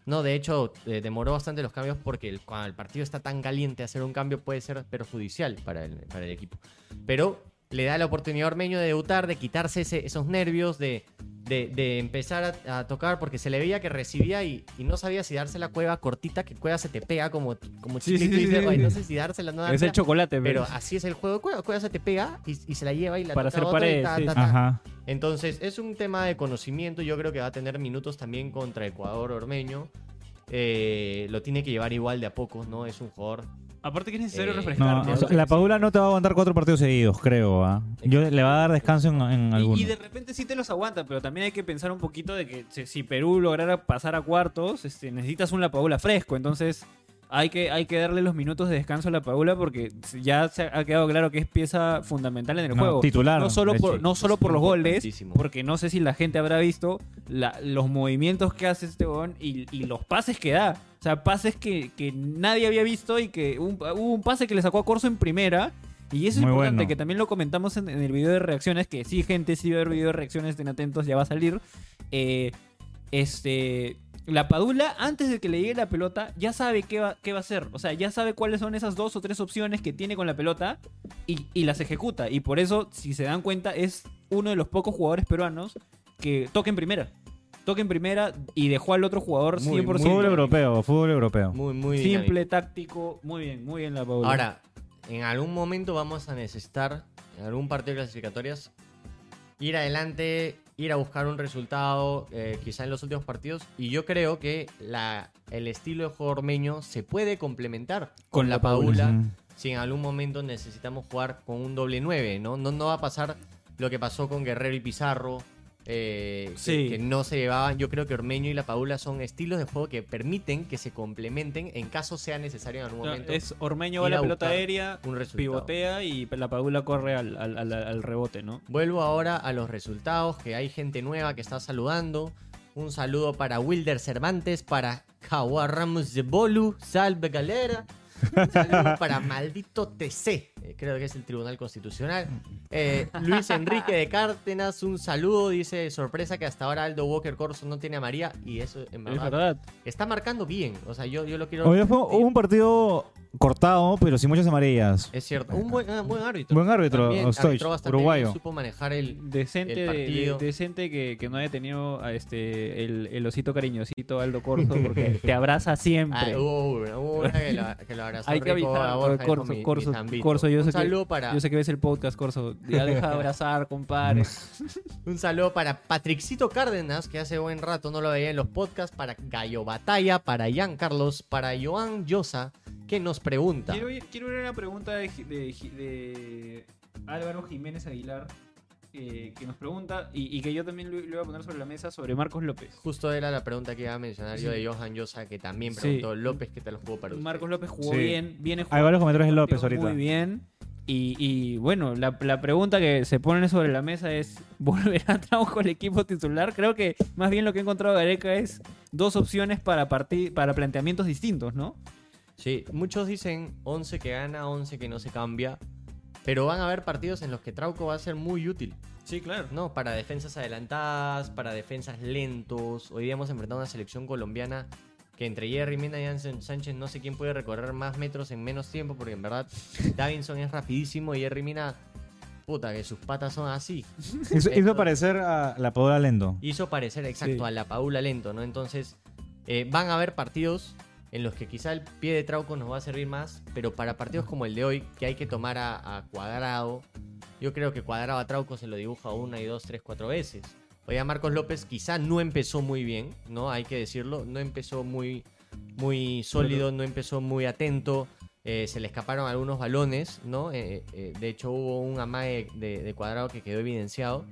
[SPEAKER 1] No, de hecho, eh, demoró bastante los cambios porque el- cuando el partido está tan caliente, hacer un cambio puede ser perjudicial para el, para el equipo. Pero le da la oportunidad a Ormeño de debutar, de quitarse ese- esos nervios, de, de- de empezar a, a tocar, porque se le veía que recibía y, y no sabía si darse la cueva cortita, que cueva se te pega como, como
[SPEAKER 6] Sí,
[SPEAKER 1] chiquito
[SPEAKER 6] sí,
[SPEAKER 1] y
[SPEAKER 6] sí,
[SPEAKER 1] dices,
[SPEAKER 6] sí.
[SPEAKER 1] "Ay, no sé si dársela no
[SPEAKER 6] Es el
[SPEAKER 1] dársela".
[SPEAKER 6] chocolate,
[SPEAKER 1] Pero
[SPEAKER 6] pero
[SPEAKER 1] así es el juego de Cueva. Cueva se te pega y, y se la lleva y la
[SPEAKER 6] Para
[SPEAKER 1] toca
[SPEAKER 6] hacer
[SPEAKER 1] otro y
[SPEAKER 6] pared,
[SPEAKER 1] ta,
[SPEAKER 6] sí.
[SPEAKER 1] ta, ta.
[SPEAKER 2] Ajá.
[SPEAKER 1] Entonces, es un tema de conocimiento. Yo creo que va a tener minutos también contra Ecuador Ormeño. Eh, lo tiene que llevar igual de a pocos, ¿no? Es un jugador.
[SPEAKER 6] Aparte que es necesario
[SPEAKER 1] Eh,
[SPEAKER 2] No,
[SPEAKER 6] refrescarte.
[SPEAKER 2] o sea, la Paula no te va a aguantar cuatro partidos seguidos, creo. ¿ah? Yo le va a dar descanso en, en
[SPEAKER 6] Y- de repente sí te los aguanta, pero también hay que pensar un poquito de que si, si Perú lograra pasar a cuartos, este, necesitas un La Paula fresco. Entonces hay que, hay que darle los minutos de descanso a La Paula porque ya se ha quedado claro que es pieza fundamental en el
[SPEAKER 2] No,
[SPEAKER 6] juego.
[SPEAKER 2] titular,
[SPEAKER 6] No solo por, no solo por los goles, porque no sé si la gente habrá visto la- los movimientos que hace este weón y, y los pases que da. O sea, pases que, que nadie había visto y que un- hubo un pase que le sacó a Corso en primera. Y eso es
[SPEAKER 2] Muy
[SPEAKER 6] importante,
[SPEAKER 2] bueno.
[SPEAKER 6] que también lo comentamos en, en el video de reacciones, que sí, gente, sí va a haber video de reacciones, estén atentos, ya va a salir. Eh, este, la Padula, antes de que le llegue la pelota, ya sabe qué va, qué va a hacer. O sea, ya sabe cuáles son esas dos o tres opciones que tiene con la pelota y, y las ejecuta. Y por eso, si se dan cuenta, es uno de los pocos jugadores peruanos que toca en primera. Toca en primera y dejó al otro jugador
[SPEAKER 1] Muy,
[SPEAKER 6] 100%.
[SPEAKER 1] muy
[SPEAKER 2] Fútbol europeo, fútbol europeo.
[SPEAKER 1] Muy, muy
[SPEAKER 6] Simple,
[SPEAKER 1] dinámico.
[SPEAKER 6] táctico, muy bien, muy bien la Padula.
[SPEAKER 1] Ahora, en algún momento vamos a necesitar, en algún partido de clasificatorias, ir adelante, ir a buscar un resultado, eh, quizá en los últimos partidos. Y yo creo que la, el estilo de juego ormeño se puede complementar con,
[SPEAKER 6] Con
[SPEAKER 1] la
[SPEAKER 6] la Paula.
[SPEAKER 1] Si en algún momento necesitamos jugar con un doble 9, ¿no? No, no va a pasar lo que pasó con Guerrero y Pizarro. Eh, que-
[SPEAKER 6] Sí.
[SPEAKER 1] que, no se llevaban. Yo creo que Ormeño y la Paula son estilos de juego que permiten que se complementen en caso sea necesario en algún
[SPEAKER 6] No,
[SPEAKER 1] momento.
[SPEAKER 6] es Ormeño va la pelota aérea,
[SPEAKER 1] un
[SPEAKER 6] pivotea y la Padula corre al, al- al- al rebote, ¿no?
[SPEAKER 1] Vuelvo ahora a los resultados, que hay gente nueva que está saludando. Un saludo para Wilder Cervantes, para Jaguar Ramos de Bolu, salve galera. Un saludo para Maldito TC, eh, creo que es el Tribunal Constitucional. Eh, Luis Enrique de Cártenas, un saludo, dice sorpresa que hasta ahora Aldo Walker Corso no tiene a María y eso en
[SPEAKER 6] Es
[SPEAKER 1] verdad,
[SPEAKER 6] verdad.
[SPEAKER 1] está marcando bien. O sea, yo, yo lo quiero...
[SPEAKER 2] Hoy fue hubo un partido cortado, pero sin muchas amarillas.
[SPEAKER 1] Es cierto. Un buen, ah, buen árbitro.
[SPEAKER 2] Buen árbitro,
[SPEAKER 1] También
[SPEAKER 2] Ostoich,
[SPEAKER 1] arbitró bastante
[SPEAKER 2] uruguayo.
[SPEAKER 1] bien, Supo manejar el.
[SPEAKER 6] Decente,
[SPEAKER 1] El
[SPEAKER 6] de-
[SPEAKER 1] partido.
[SPEAKER 6] de- decente que, que no haya tenido a este el, el osito cariñosito Aldo Corso porque te abraza siempre.
[SPEAKER 1] Ah, hubo una, hubo una que lo, que lo abrazó
[SPEAKER 6] Hay que
[SPEAKER 1] rico
[SPEAKER 6] avisar,
[SPEAKER 1] a Borja, dijo,
[SPEAKER 6] Corso,
[SPEAKER 1] mi- mi
[SPEAKER 6] Corso,
[SPEAKER 1] Zambito.
[SPEAKER 6] Corso, yo
[SPEAKER 1] un
[SPEAKER 6] sé que-
[SPEAKER 1] saludo para
[SPEAKER 6] Yo sé que ves el podcast, Corso. Ya deja de abrazar, compadre.
[SPEAKER 1] un saludo para Patrixito Cárdenas, que hace buen rato no lo veía en los podcasts, para Gallo Batalla, para Ian Carlos, para Joan Llosa, que nos pregunta.
[SPEAKER 6] Quiero, ver una pregunta de, de- de Álvaro Jiménez Aguilar eh, que nos pregunta y, y que yo también lo, lo iba a poner sobre la mesa sobre Marcos López.
[SPEAKER 1] Justo era la pregunta que iba a mencionar yo de Johan Llosa, que también
[SPEAKER 6] Sí.
[SPEAKER 1] preguntó López qué tal jugó para usted.
[SPEAKER 6] Marcos López jugó
[SPEAKER 2] Sí.
[SPEAKER 6] bien, viene
[SPEAKER 2] Hay
[SPEAKER 6] jugando
[SPEAKER 2] varios comentarios de López ahorita.
[SPEAKER 6] Muy bien. Y, y, bueno, la, la pregunta que se pone sobre la mesa es: ¿volverá Trauco al equipo titular? Creo que más bien lo que he encontrado Gareca es dos opciones para, para planteamientos distintos, ¿no?
[SPEAKER 1] Sí, muchos dicen 11 que gana, 11 que no se cambia. Pero van a haber partidos en los que Trauco va a ser muy útil.
[SPEAKER 6] Sí, claro.
[SPEAKER 1] ¿no? Para defensas adelantadas, para defensas lentos. Hoy día hemos enfrentado a una selección colombiana que entre Jerry Mina y Anson Sánchez no sé quién puede recorrer más metros en menos tiempo, porque en verdad Davinson es rapidísimo y Jerry Mina, puta, que sus patas son así.
[SPEAKER 2] Hizo, parecer a la Paola Lendo.
[SPEAKER 1] Hizo parecer exacto
[SPEAKER 6] Sí.
[SPEAKER 1] a la Paula lento, ¿no? Entonces, eh, van a haber partidos en los que quizá el pie de Trauco nos va a servir más, pero para partidos como el de hoy, que hay que tomar a, a Cuadrado, yo creo que Cuadrado a Trauco se lo dibuja una y dos, tres, cuatro veces. Hoy a Marcos López quizá no empezó muy bien, ¿no? Hay que decirlo, no empezó muy, muy sólido, no empezó muy atento. eh, se le escaparon algunos balones, ¿no? Eh, eh, de hecho, hubo un amague de, de cuadrado que quedó evidenciado.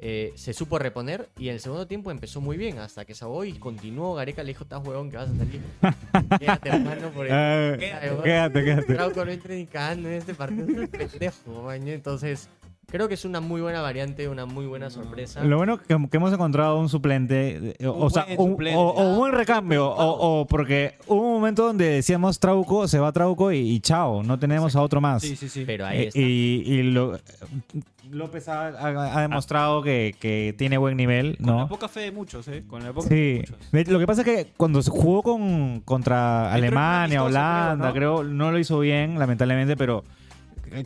[SPEAKER 1] Eh, se supo reponer y en el segundo tiempo empezó muy bien hasta que Sabo y continuó. Gareca le dijo: Estás huevón que vas a salir. Quédate, hermano, por el.
[SPEAKER 2] Eh,
[SPEAKER 1] Quédate,
[SPEAKER 2] quédate.
[SPEAKER 1] Trauco no entre ni cagando en este partido. Es un pendejo, maño. Entonces, creo que es una muy buena variante, una muy buena sorpresa.
[SPEAKER 2] Lo bueno que, que hemos encontrado un suplente, eh, o,
[SPEAKER 6] Un
[SPEAKER 2] sea,
[SPEAKER 6] buen
[SPEAKER 2] un-
[SPEAKER 6] suplente.
[SPEAKER 2] o, o un buen recambio, o, o porque hubo un momento donde decíamos Trauco, se va Trauco y, y chao, no tenemos a otro más.
[SPEAKER 6] Sí, sí, sí.
[SPEAKER 1] Pero ahí
[SPEAKER 2] Eh,
[SPEAKER 1] está.
[SPEAKER 2] y y lo- López ha, ha- ha demostrado que, que tiene buen nivel,
[SPEAKER 6] Con la
[SPEAKER 2] ¿no?
[SPEAKER 6] poca fe de muchos, ¿eh? Con la poca fe de
[SPEAKER 2] Sí,
[SPEAKER 6] muchos.
[SPEAKER 2] De- lo que pasa es que cuando se jugó con, contra
[SPEAKER 6] Entró en un
[SPEAKER 2] Alemania,
[SPEAKER 6] amistoso,
[SPEAKER 2] Holanda,
[SPEAKER 6] creo,
[SPEAKER 2] creo, ¿no? lo hizo bien, lamentablemente, pero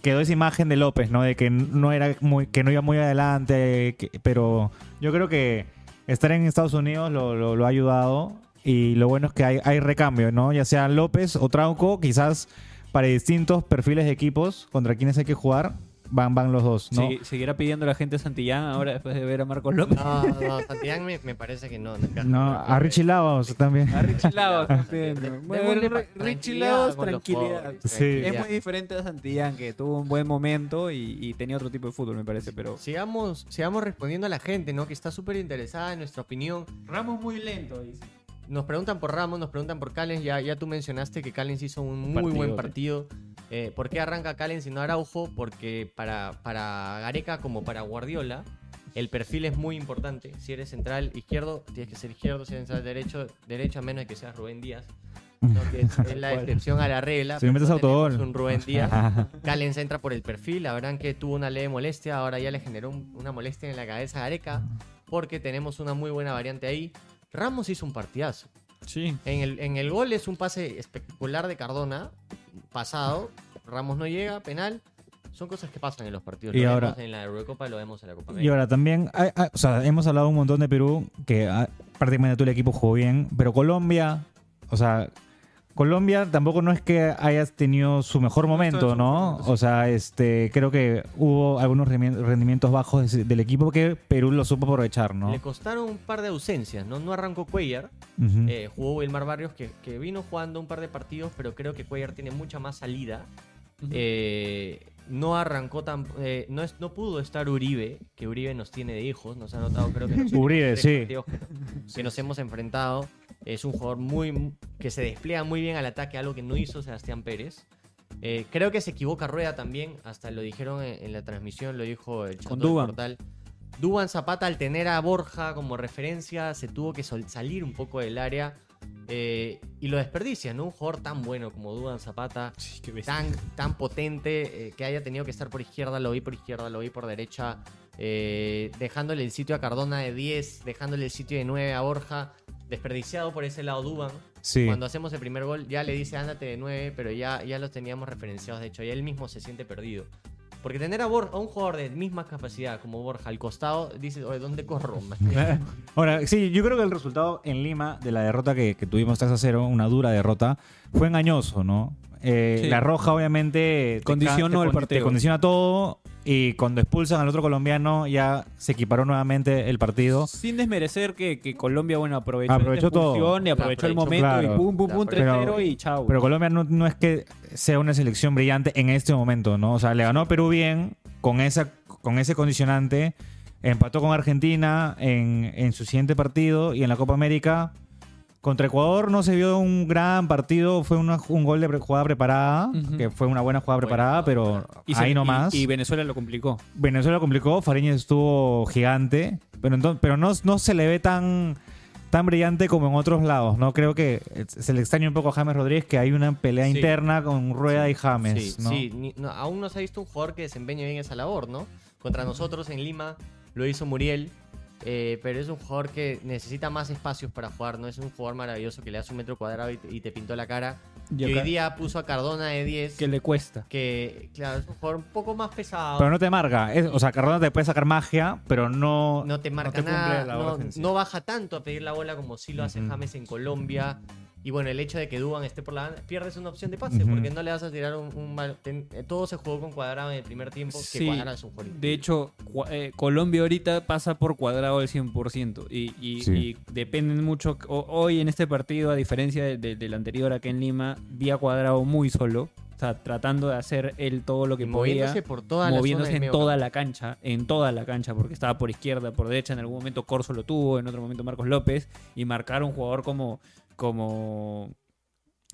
[SPEAKER 2] quedó esa imagen de López, ¿no? De que no era muy, que no iba muy adelante, pero yo creo que estar en Estados Unidos lo ha ayudado y lo bueno es que hay, hay recambio, ¿no? Ya sea López o Trauco, quizás para distintos perfiles de equipos contra quienes hay que jugar, van, van los dos, ¿no?
[SPEAKER 6] Sí, seguirá pidiendo la gente Santillán ahora después de ver a Marcos López.
[SPEAKER 1] No, no, Santillán me, me parece que no. no
[SPEAKER 2] a Richie Lavos también.
[SPEAKER 6] A Richie Lavos también. Bueno, Richie
[SPEAKER 1] tranquilidad
[SPEAKER 6] Lavos,
[SPEAKER 1] con los
[SPEAKER 6] tranquilidad.
[SPEAKER 1] pobres,
[SPEAKER 2] Sí.
[SPEAKER 1] tranquilidad.
[SPEAKER 6] Es muy diferente a Santillán, que tuvo un buen momento y, y tenía otro tipo de fútbol, me parece, pero...
[SPEAKER 1] Sigamos, sigamos respondiendo a la gente, ¿no? Que está súper interesada en nuestra opinión.
[SPEAKER 6] Ramos muy lento, dice.
[SPEAKER 1] Nos preguntan por Ramos, nos preguntan por Callens. Ya, ya tú mencionaste que Callens hizo un muy buen partido. Eh, ¿Por qué arranca Callens y no Araujo? Porque para, para Gareca como para Guardiola, el perfil es muy importante. Si eres central izquierdo, tienes que ser izquierdo. Si eres central derecho, derecho a menos de que seas Rubén Díaz. ¿no? Que es, es la excepción a la regla.
[SPEAKER 2] Si me metes
[SPEAKER 1] no
[SPEAKER 2] autogol.
[SPEAKER 1] un Rubén Díaz. Callens entra por el perfil. Verdad que tuvo una leve molestia. Ahora ya le generó un- una molestia en la cabeza a Gareca. Porque tenemos una muy buena variante ahí. Ramos hizo un partidazo.
[SPEAKER 6] Sí.
[SPEAKER 1] En el, en el gol es un pase espectacular de Cardona, pasado. Ramos no llega, penal. Son cosas que pasan en los partidos.
[SPEAKER 2] Y
[SPEAKER 1] lo
[SPEAKER 2] ahora-
[SPEAKER 1] vemos en la Eurocopa, lo vemos en la Copa
[SPEAKER 2] Y
[SPEAKER 1] América.
[SPEAKER 2] ahora también, hay- hay- o sea, hemos hablado un montón de Perú, que ah, prácticamente todo el equipo jugó bien, pero Colombia, o sea, Colombia tampoco no es que hayas tenido su mejor momento, ¿no? O sea, este, creo que hubo algunos rendimi- rendimientos bajos de- del equipo que Perú lo supo aprovechar, ¿no?
[SPEAKER 1] Le costaron un par de ausencias, ¿no? No arrancó Cuellar, eh, jugó Wilmar Barrios, que, que vino jugando un par de partidos, pero creo que Cuellar tiene mucha más salida. Eh, no arrancó tan. eh, no, es, no pudo estar Uribe, que Uribe nos tiene de hijos, nos ha notado, creo que
[SPEAKER 2] Uribe, sí.
[SPEAKER 1] que, que nos hemos enfrentado. Es un jugador muy que se despliega muy bien al ataque, algo que no hizo Sebastián Pérez. Eh, creo que se equivoca Rueda también, hasta lo dijeron en, en la transmisión, lo dijo el
[SPEAKER 6] Con Duban.
[SPEAKER 1] portal. Duban Zapata, al tener a Borja como referencia, se tuvo que salir un poco del área eh, y lo desperdicia, ¿no? Un jugador tan bueno como Duban Zapata, tan, tan potente, eh, que haya tenido que estar por izquierda, lo vi por izquierda, lo vi por derecha, dejándole el sitio a Cardona de 10, dejándole el sitio de 9 a Borja, desperdiciado por ese lado Duban,
[SPEAKER 2] Sí.
[SPEAKER 1] Cuando hacemos el primer gol, ya le dice ándate de 9, pero ya, ya los teníamos referenciados. De hecho, y él mismo se siente perdido. Porque tener a, Bor- a un jugador de misma capacidad como Borja al costado, dices, oye, ¿dónde corro? man?"
[SPEAKER 2] Ahora, sí, yo creo que el resultado en Lima de la derrota que, que tuvimos 3 a 0, una dura derrota, fue engañoso, ¿no? Eh,
[SPEAKER 6] Sí.
[SPEAKER 2] La roja, obviamente, te
[SPEAKER 6] Condicionó
[SPEAKER 2] te
[SPEAKER 6] el partido.
[SPEAKER 2] Te condiciona todo. Y cuando expulsan al otro colombiano, ya se equiparó nuevamente el partido.
[SPEAKER 6] Sin desmerecer que, que Colombia, bueno, aprovechó,
[SPEAKER 2] Aprovechó
[SPEAKER 6] esta
[SPEAKER 2] todo.
[SPEAKER 6] y aprovechó el momento
[SPEAKER 2] claro.
[SPEAKER 6] y pum, pum, pum,
[SPEAKER 1] Pero-
[SPEAKER 6] 3-0 y chao.
[SPEAKER 2] Pero Colombia no, no es que sea una selección brillante en este momento, ¿no? O sea, le ganó a Perú bien con, esa, con ese condicionante. Empató con Argentina en, en su siguiente partido y en la Copa América. Contra Ecuador no se vio un gran partido, fue una- un gol de pre- jugada preparada, que fue una buena jugada preparada, pero
[SPEAKER 6] Y se-
[SPEAKER 2] ahí
[SPEAKER 6] y-
[SPEAKER 2] nomás.
[SPEAKER 6] Y, Venezuela lo complicó.
[SPEAKER 2] Venezuela complicó, Fariñez estuvo gigante, pero, entonces, pero no, no se le ve tan, tan brillante como en otros lados, ¿no? Creo que se le extraña un poco a James Rodríguez que hay una pelea
[SPEAKER 1] Sí.
[SPEAKER 2] interna con Rueda y James,
[SPEAKER 1] Sí,
[SPEAKER 2] ¿no?
[SPEAKER 1] sí, ni- no, aún no se ha visto un jugador que desempeñe bien esa labor, ¿no? Contra nosotros en Lima lo hizo Muriel, eh, pero es un jugador que necesita más espacios para jugar, no es un jugador maravilloso que le das un metro cuadrado y te, y te pintó la cara.
[SPEAKER 6] Y
[SPEAKER 1] hoy día puso a Cardona de 10,
[SPEAKER 6] Que le cuesta.
[SPEAKER 1] que claro, es un jugador un poco más pesado.
[SPEAKER 2] Pero no te marca. Es- o sea, Cardona te puede sacar magia, pero no...
[SPEAKER 1] no te marca nada, no,
[SPEAKER 2] labor defensiva.
[SPEAKER 1] no baja tanto a pedir la bola como sí lo hace. James en Colombia. Y bueno, el hecho de que Duban esté por la banda, pierdes una opción de pase, porque no le vas a tirar un, un mal- ten- eh, todo se jugó con Cuadrado en el primer tiempo, que
[SPEAKER 6] Sí,
[SPEAKER 1] Cuadrado es un jugador
[SPEAKER 6] De hecho, eh, Colombia ahorita pasa por cuadrado al 100%. Y, y,
[SPEAKER 2] Sí.
[SPEAKER 6] y dependen mucho. o- hoy en este partido, a diferencia de- de- del anterior acá en Lima, vi a cuadrado muy solo. O sea, tratando de hacer él todo lo que podía.
[SPEAKER 1] moviéndose por toda
[SPEAKER 6] moviéndose
[SPEAKER 1] la zona
[SPEAKER 6] en toda la cancha, en toda la cancha, porque estaba por izquierda, por derecha, en algún momento Corso lo tuvo, en otro momento Marcos López, y marcar a un jugador como, como,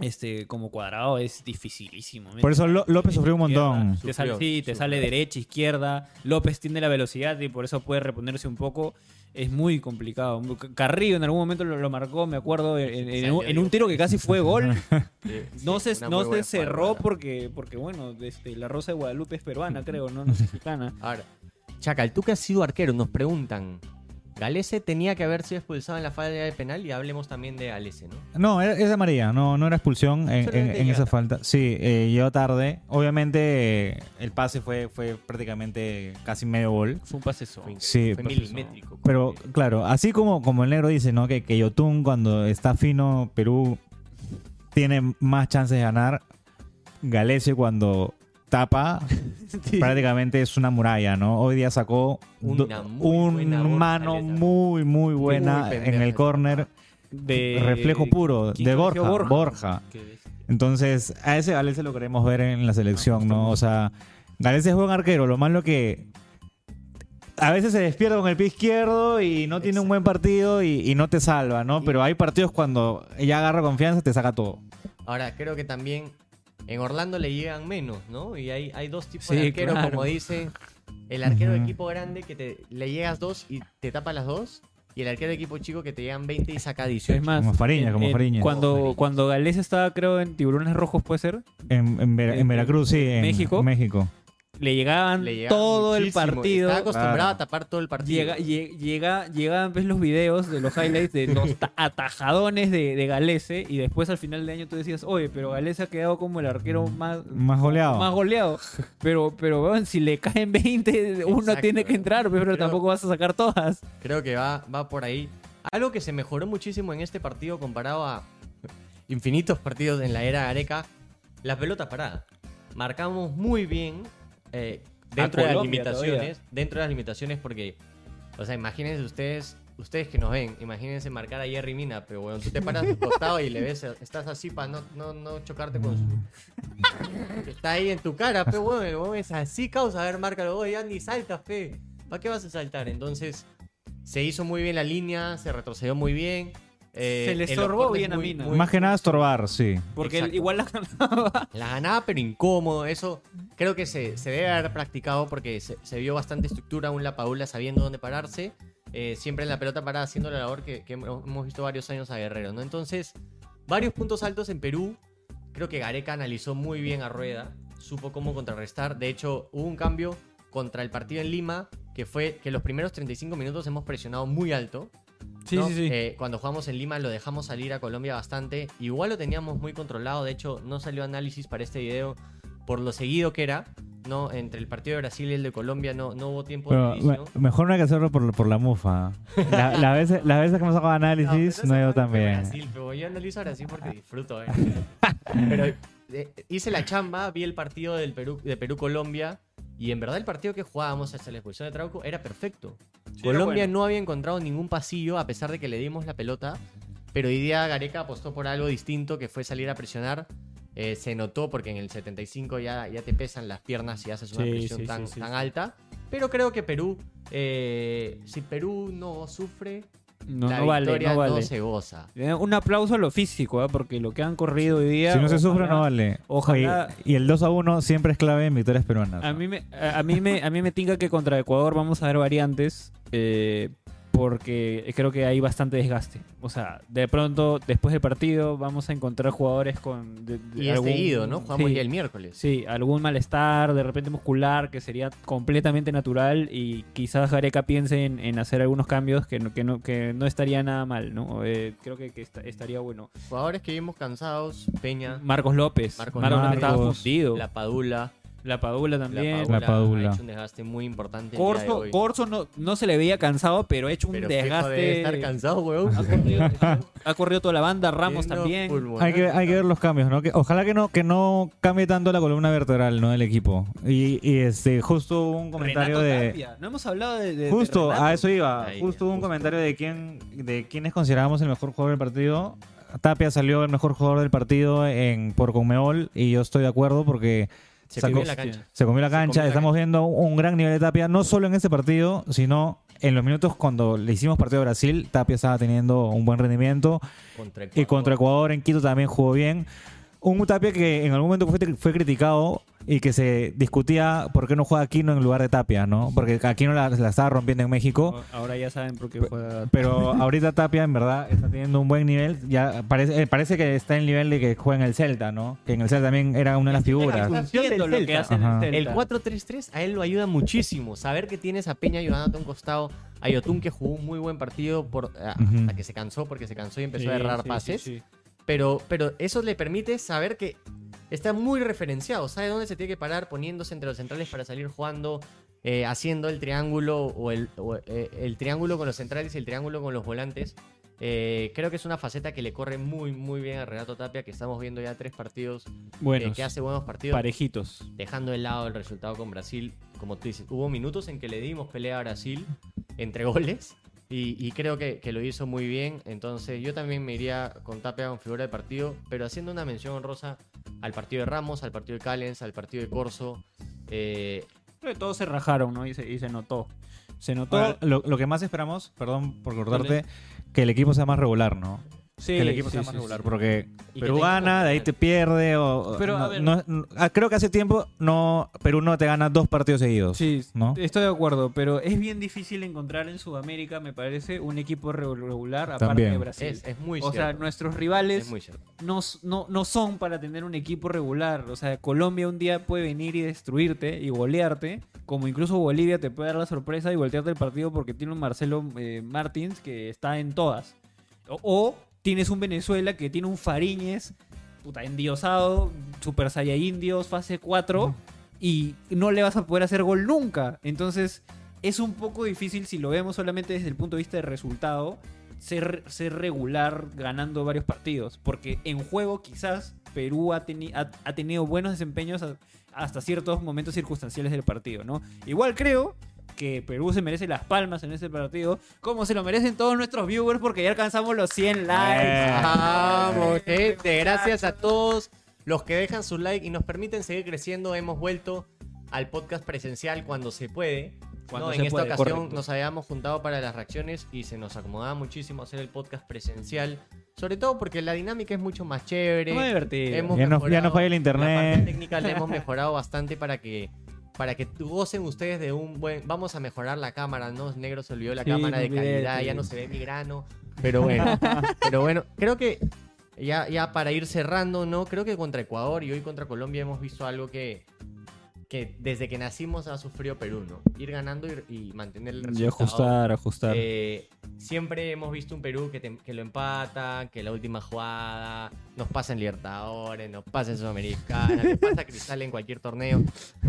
[SPEAKER 6] este, como cuadrado es dificilísimo. ¿me
[SPEAKER 2] Por eso López sufrió un montón.
[SPEAKER 6] Te sale,
[SPEAKER 1] Sufrió,
[SPEAKER 6] sí, te
[SPEAKER 1] sufrió.
[SPEAKER 6] sale derecha, izquierda. López tiene la velocidad y por eso puede reponerse un poco. Es muy complicado. Carrillo en algún momento lo, lo marcó, me acuerdo, en, en- en un, en un tiro que casi fue gol. No se, no se cerró porque, porque bueno, este, la Rosa de Guadalupe es peruana, creo, no, no es mexicana.
[SPEAKER 1] Ahora, Chacal, tú que has sido arquero, nos preguntan. Galese tenía que haber sido expulsado en la falla de penal y hablemos también de Galese, ¿no?
[SPEAKER 2] No, era- es amarilla, no, no era expulsión en, esa falta. Sí, eh, llegó tarde. Obviamente eh, el pase fue, fue prácticamente casi medio gol.
[SPEAKER 6] Fue un pase
[SPEAKER 2] Sí,
[SPEAKER 1] fue
[SPEAKER 2] pero-
[SPEAKER 1] milimétrico.
[SPEAKER 2] Pero claro, así como, como el negro dice, ¿no? Que, que Yotun cuando está fino, Perú tiene más chances de ganar. Galese cuando tapa, prácticamente es una muralla, ¿no? Hoy día sacó
[SPEAKER 1] Una muy
[SPEAKER 2] un mano muy, muy buena
[SPEAKER 1] Muy
[SPEAKER 2] en el
[SPEAKER 1] esa.
[SPEAKER 2] córner.
[SPEAKER 6] De,
[SPEAKER 2] reflejo puro
[SPEAKER 6] ¿quién
[SPEAKER 2] de Borja, Borja. Entonces, a ese Galese lo queremos ver en la selección, ¿no? O sea, Galese es buen arquero, lo malo que a veces se despierta con el pie izquierdo y no tiene un buen partido y, y no te salva, ¿no? Pero hay partidos cuando ella agarra confianza, te saca todo.
[SPEAKER 1] Ahora, creo que también en Orlando le llegan menos, ¿no? Y hay, hay dos tipos
[SPEAKER 6] Sí,
[SPEAKER 1] de arqueros,
[SPEAKER 6] claro.
[SPEAKER 1] como dice el arquero de equipo grande que te, le llegas dos y te tapa las dos. Y el arquero de equipo chico que te llegan 20 y saca 18.
[SPEAKER 6] Es más,
[SPEAKER 2] Como Fariñas, como Fariñas.
[SPEAKER 6] Cuando, cuando Galés estaba, creo, en Tiburones Rojos, puede ser,
[SPEAKER 2] En, en Vera- en
[SPEAKER 6] En-
[SPEAKER 2] Veracruz, sí, en
[SPEAKER 6] México.
[SPEAKER 2] México.
[SPEAKER 6] Le llegaban
[SPEAKER 1] Le llegaban
[SPEAKER 6] todo el partido.
[SPEAKER 1] Estaba acostumbrado
[SPEAKER 2] Claro.
[SPEAKER 1] a tapar todo el partido.
[SPEAKER 6] Llega, lle- llega, llegaban ves los videos de los highlights de los ta- atajadones de, de Galese y después al final de año tú decías, oye, pero Galese ha quedado como el arquero más,
[SPEAKER 2] Más goleado.
[SPEAKER 6] más goleado. Pero, pero weón, si le caen 20, uno
[SPEAKER 1] Exacto,
[SPEAKER 6] tiene que entrar, pero
[SPEAKER 1] Creo-
[SPEAKER 6] tampoco vas a sacar todas.
[SPEAKER 1] Creo que va, va por ahí. Algo que se mejoró muchísimo en este partido comparado a infinitos partidos en la era Areca, las pelotas paradas. Marcamos muy bien eh, dentro de las limitaciones. Dentro de las limitaciones porque, o sea, imagínense ustedes, ustedes que nos ven, imagínense marcar a Jerry Mina, pero bueno, tú te paras de costado y le ves, estás así para no, no, no chocarte con su... Está ahí en tu cara, pero bueno, el es así, causa, a ver, márcalo, oye, ya ni saltas, fe. ¿Para qué vas a saltar? Entonces, se hizo muy bien la línea, se retrocedió muy bien. Eh,
[SPEAKER 6] Se le estorbó bien a Mina.
[SPEAKER 1] muy-
[SPEAKER 2] Más que nada estorbar, sí.
[SPEAKER 6] Porque
[SPEAKER 1] Exacto.
[SPEAKER 6] igual la ganaba.
[SPEAKER 1] La ganaba, pero incómodo. Eso creo que se, se debe haber practicado porque se, se vio bastante estructura. Un La Paula sabiendo dónde pararse. eh, siempre en la pelota parada haciendo la labor que, que hemos hemos visto varios años a Guerrero. ¿no? Entonces, varios puntos altos en Perú. Creo que Gareca analizó muy bien a Rueda. Supo cómo contrarrestar. De hecho, hubo un cambio contra el partido en Lima. Que fue que los primeros 35 minutos hemos presionado muy alto.
[SPEAKER 6] Sí,
[SPEAKER 1] ¿no?
[SPEAKER 6] sí, sí.
[SPEAKER 1] Eh, cuando jugamos en Lima lo dejamos salir a Colombia bastante. Igual lo teníamos muy controlado. De hecho, no salió análisis para este video por lo seguido que era. No, entre el partido de Brasil y el de Colombia no, no hubo tiempo
[SPEAKER 2] Pero
[SPEAKER 1] de
[SPEAKER 2] me- mejor no hay que hacerlo por, por la mufa. La- la veces- las veces que hemos sacado análisis no,
[SPEAKER 1] eso
[SPEAKER 2] ido tan bien.
[SPEAKER 1] Brasil, pero yo analizo Brasil porque disfruto. eh. pero eh, hice la chamba, vi el partido del Perú, de Perú-Colombia. Y en verdad el partido que jugábamos hasta la expulsión de Trauco era perfecto. Colombia no había encontrado ningún pasillo a pesar de que le dimos la pelota. Pero hoy día Gareca apostó por algo distinto que fue salir a presionar. Eh, se notó porque en el 75 ya, ya te pesan las piernas y haces una
[SPEAKER 6] Sí,
[SPEAKER 1] presión
[SPEAKER 6] sí,
[SPEAKER 1] tan, tan alta. Pero creo que Perú, eh, si Perú no sufre,
[SPEAKER 6] No,
[SPEAKER 1] la
[SPEAKER 6] no vale, no vale.
[SPEAKER 1] se goza.
[SPEAKER 6] Eh, Un aplauso a lo físico, ¿ah? porque lo que han corrido hoy día.
[SPEAKER 2] Si no se sufre, no vale.
[SPEAKER 6] ojalá-
[SPEAKER 2] Oye, y el 2 a 1 siempre es clave en victorias peruanas.
[SPEAKER 6] A mí me, a, a mí me, a mí me tinca que contra Ecuador vamos a ver variantes. eh, porque creo que hay bastante desgaste. O sea, de pronto, después del partido, vamos a encontrar jugadores con. de- de
[SPEAKER 1] Y es
[SPEAKER 6] algún-
[SPEAKER 1] seguido, ¿no? Jugamos
[SPEAKER 6] sí,
[SPEAKER 1] ya el miércoles.
[SPEAKER 6] Sí, algún malestar, de repente muscular, que sería completamente natural. Y quizás Gareca piense en, en hacer algunos cambios que no, que no, que no estaría nada mal, ¿no? Eh, creo que, que esta- estaría bueno.
[SPEAKER 1] Jugadores que vimos cansados, Peña,
[SPEAKER 6] Marcos López.
[SPEAKER 1] Marcos
[SPEAKER 6] Marcos estaba fundido.
[SPEAKER 1] La Padula.
[SPEAKER 6] La Padula también.
[SPEAKER 1] La Padula,
[SPEAKER 2] La Padula.
[SPEAKER 1] ha hecho un desgaste muy importante. el día de
[SPEAKER 6] Corso,
[SPEAKER 1] hoy.
[SPEAKER 6] Corso no, no se le veía cansado, pero ha hecho un
[SPEAKER 1] Pero fijo
[SPEAKER 6] desgaste.
[SPEAKER 1] debe estar cansado, weón.
[SPEAKER 6] Ha corrido, ha corrido toda la banda, Ramos también.
[SPEAKER 2] Hay que, hay que ver los cambios, ¿no? Que, ojalá que no, que no cambie tanto la columna vertebral, ¿no? Del equipo. Y, y, este, justo hubo un comentario
[SPEAKER 6] Renato
[SPEAKER 2] de.
[SPEAKER 6] Tapia. No hemos hablado de. de- de
[SPEAKER 2] Justo,
[SPEAKER 6] Renato.
[SPEAKER 2] a eso iba.
[SPEAKER 1] Ahí,
[SPEAKER 2] justo hubo un
[SPEAKER 1] justo.
[SPEAKER 2] comentario de quién, de quiénes considerábamos el mejor jugador del partido. Tapia salió el mejor jugador del partido en por Conmebol y yo estoy de acuerdo porque
[SPEAKER 1] Se
[SPEAKER 2] sacó-
[SPEAKER 1] comió la cancha.
[SPEAKER 2] se comió la cancha.
[SPEAKER 6] comió la
[SPEAKER 2] Estamos viendo un gran nivel de Tapia, no solo en este partido, sino en los minutos cuando le hicimos partido a Brasil. Tapia estaba teniendo un buen rendimiento.
[SPEAKER 1] Contra
[SPEAKER 2] Y contra Ecuador en Quito también jugó bien. Un Tapia que en algún momento fue, fue criticado y que se discutía por qué no juega Aquino en lugar de Tapia, ¿no? Porque Aquino la, la estaba rompiendo en México.
[SPEAKER 6] Ahora ya saben por qué juega.
[SPEAKER 2] Pero ahorita Tapia en verdad está teniendo un buen nivel. Ya parece, eh, parece que está en el nivel de que juega en el Celta, ¿no? Que en el Celta también era una de las figuras.
[SPEAKER 6] Que hace el
[SPEAKER 1] El
[SPEAKER 6] Celta.
[SPEAKER 1] 4-3-3 a él lo ayuda muchísimo. Saber que tienes a Peña ayudándote a un costado. A Yotun que jugó un muy buen partido por, hasta que se cansó porque se cansó y empezó a
[SPEAKER 6] Sí,
[SPEAKER 1] errar
[SPEAKER 6] sí, sí,
[SPEAKER 1] pases.
[SPEAKER 6] sí.
[SPEAKER 1] Pero, pero eso le permite saber que está muy referenciado. Sabe dónde se tiene que parar poniéndose entre los centrales para salir jugando. eh, haciendo el triángulo o, el, o, eh, el triángulo con los centrales y el triángulo con los volantes. Eh, creo que es una faceta que le corre muy, muy bien a Renato Tapia, que estamos viendo ya tres partidos,
[SPEAKER 6] Buenos.
[SPEAKER 1] que hace buenos partidos,
[SPEAKER 6] Parejitos.
[SPEAKER 1] dejando de lado el resultado con Brasil. Como tú dices, hubo minutos en que le dimos pelea a Brasil entre goles y, y creo que, que lo hizo muy bien. Entonces yo también me iría con Tapia con figura de partido, pero haciendo una mención honrosa al partido de Ramos, al partido de Callens, al partido de Corso. Eh,
[SPEAKER 6] Creo que todos se rajaron, ¿no? Y se, y se notó. Se notó.
[SPEAKER 2] Ahora, lo, lo que más esperamos, perdón por cortarte, que el equipo sea más regular, ¿no?
[SPEAKER 6] Sí,
[SPEAKER 2] que el equipo
[SPEAKER 6] sí,
[SPEAKER 2] sea más
[SPEAKER 6] sí.
[SPEAKER 2] regular, porque Perú gana, de ahí te pierde. O,
[SPEAKER 6] Pero, a
[SPEAKER 2] no-
[SPEAKER 6] ver.
[SPEAKER 2] no- no- ah, creo que hace tiempo no Perú no te gana dos partidos seguidos.
[SPEAKER 6] Sí,
[SPEAKER 2] ¿no?
[SPEAKER 6] estoy de acuerdo, pero es bien difícil encontrar en Sudamérica, me parece, un equipo re- regular aparte
[SPEAKER 2] También.
[SPEAKER 6] de Brasil.
[SPEAKER 1] es, es muy
[SPEAKER 6] o sea, nuestros rivales
[SPEAKER 1] es muy cierto.
[SPEAKER 6] no, s- no, no son para tener un equipo regular. O sea, Colombia un día puede venir y destruirte y golearte, como incluso Bolivia te puede dar la sorpresa y voltearte el partido porque tiene un Marcelo eh, Martins que está en todas. O, o tienes un Venezuela que tiene un Fariñez, puta, endiosado, Super Saiyajin Dios, fase 4, y no le vas a poder hacer gol nunca. Entonces, es un poco difícil si lo vemos solamente desde el punto de vista de resultado, ser, ser regular ganando varios partidos. Porque en juego quizás Perú ha, teni- ha- ha tenido buenos desempeños a- hasta ciertos momentos circunstanciales del partido, ¿no? Igual creo que Perú se merece las palmas en ese partido, como se lo merecen todos nuestros viewers porque ya alcanzamos los 100 likes.
[SPEAKER 2] Eh.
[SPEAKER 1] Vamos, gente. Gracias a todos los que dejan su like y nos permiten seguir creciendo. Hemos vuelto al podcast presencial cuando se puede.
[SPEAKER 6] Cuando
[SPEAKER 1] ¿no?
[SPEAKER 6] se
[SPEAKER 1] en esta
[SPEAKER 6] puede,
[SPEAKER 1] ocasión
[SPEAKER 6] correcto.
[SPEAKER 1] nos habíamos juntado para las reacciones y se nos acomodaba muchísimo hacer el podcast presencial. Sobre todo porque la dinámica es mucho más chévere.
[SPEAKER 6] Muy divertido.
[SPEAKER 1] Hemos
[SPEAKER 2] Ya no- ya no
[SPEAKER 1] mejorado
[SPEAKER 2] falla el
[SPEAKER 1] La parte
[SPEAKER 2] internet.
[SPEAKER 1] técnica la hemos mejorado bastante para que para que gocen ustedes de un buen. Vamos a mejorar la cámara, ¿no? Negro se olvidó la
[SPEAKER 6] Sí,
[SPEAKER 1] cámara de calidad, ya no se ve mi grano. Pero bueno, pero bueno, creo que ya, ya para ir cerrando, ¿no? Creo que contra Ecuador y hoy contra Colombia hemos visto algo que, que desde que nacimos ha sufrido Perú, ¿no? Ir ganando y, y mantener el
[SPEAKER 6] Y
[SPEAKER 1] resultado.
[SPEAKER 6] ajustar, ajustar.
[SPEAKER 1] Eh, siempre hemos visto un Perú que, te- que lo empata, que la última jugada nos pasa en Libertadores, nos pasa en Sudamericana, nos pasa Cristal en cualquier torneo.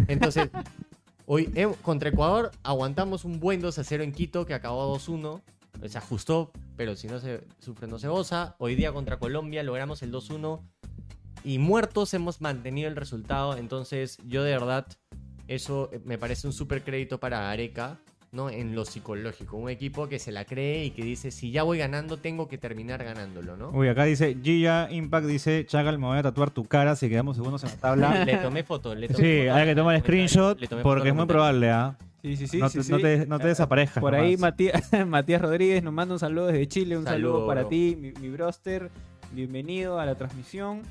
[SPEAKER 1] Entonces, hoy eh, contra Ecuador aguantamos un buen 2 a 0 en Quito que acabó 2-1. Se ajustó, pero si no se sufre, no se goza. Hoy día contra Colombia logramos el 2-1 y muertos hemos mantenido el resultado. Entonces, yo de verdad, eso eh, me parece un súper crédito para Areca, ¿no? En lo psicológico. Un equipo que se la cree y que dice, si ya voy ganando, tengo que terminar ganándolo, ¿no?
[SPEAKER 2] Uy, acá dice Gia Impact, dice Chagal, me voy a tatuar tu cara si quedamos segundos en la tabla.
[SPEAKER 1] Le tomé foto, le tomé
[SPEAKER 2] Sí,
[SPEAKER 1] foto
[SPEAKER 2] hay que tomar el screenshot
[SPEAKER 1] le tomé foto
[SPEAKER 2] porque es muy probable, ¿ah?
[SPEAKER 6] Sí, sí, sí.
[SPEAKER 2] no,
[SPEAKER 6] sí,
[SPEAKER 2] te,
[SPEAKER 6] sí.
[SPEAKER 2] no te, no te desaparezcas.
[SPEAKER 6] Por ahí. Matías, Matías Rodríguez nos manda un saludo desde Chile, un saludo,
[SPEAKER 1] Saludo,
[SPEAKER 6] para ti, mi, mi broster. Bienvenido a la transmisión.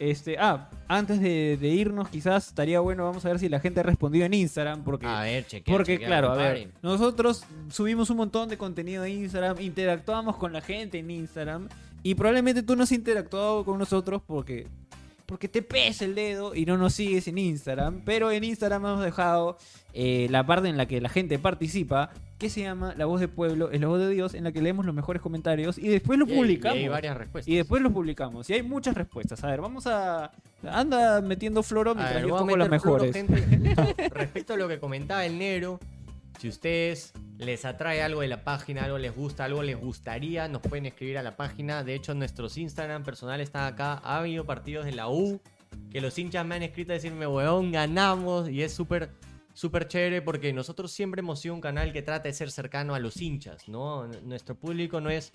[SPEAKER 6] Este, ah, antes de, de irnos, quizás estaría bueno, vamos a ver si la gente ha respondido en Instagram, porque,
[SPEAKER 1] A ver, chequea,
[SPEAKER 6] porque
[SPEAKER 1] chequea,
[SPEAKER 6] claro, a ver, nosotros subimos un montón de contenido en Instagram, interactuamos con la gente en Instagram, y probablemente tú no has interactuado con nosotros porque porque te pesa el dedo y no nos sigues en Instagram. Pero en Instagram hemos dejado eh, la parte en la que la gente participa, que se llama La Voz de Pueblo, es la voz de Dios, en la que leemos los mejores comentarios y después lo
[SPEAKER 1] Y hay-
[SPEAKER 6] publicamos.
[SPEAKER 1] Y hay varias respuestas.
[SPEAKER 6] Y después los publicamos. Y hay muchas respuestas. A ver, vamos a. Anda metiendo floro mientras
[SPEAKER 1] ver,
[SPEAKER 6] yo pongo las
[SPEAKER 1] floro,
[SPEAKER 6] mejores.
[SPEAKER 1] Respecto- a lo que comentaba el negro, si ustedes les atrae algo de la página, algo les gusta, algo les gustaría, nos pueden escribir a la página. De hecho, nuestros Instagram personales están acá. Ha habido partidos de la U que los hinchas me han escrito a decirme, weón, ganamos. Y es súper, súper chévere porque nosotros siempre hemos sido un canal que trata de ser cercano a los hinchas, ¿no? N- Nuestro público no es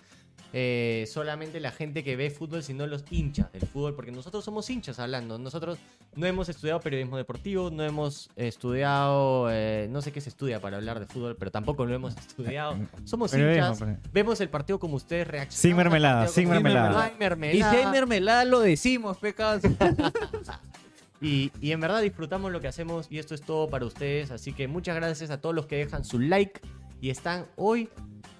[SPEAKER 1] eh, solamente la gente que ve fútbol, sino los hinchas del fútbol, porque nosotros somos hinchas hablando. Nosotros no hemos estudiado periodismo deportivo, no hemos estudiado, eh, no sé qué se estudia para hablar de fútbol, pero tampoco lo hemos estudiado. Somos hinchas,
[SPEAKER 2] pero-
[SPEAKER 1] vemos el partido como ustedes reaccionan.
[SPEAKER 2] Sin mermelada, sin mermelada.
[SPEAKER 1] Hay
[SPEAKER 6] Y
[SPEAKER 1] mermelada.
[SPEAKER 6] si hay mermelada, lo decimos, pecados.
[SPEAKER 1] Y, y en verdad disfrutamos lo que hacemos y esto es todo para ustedes. Así que muchas gracias a todos los que dejan su like y están hoy,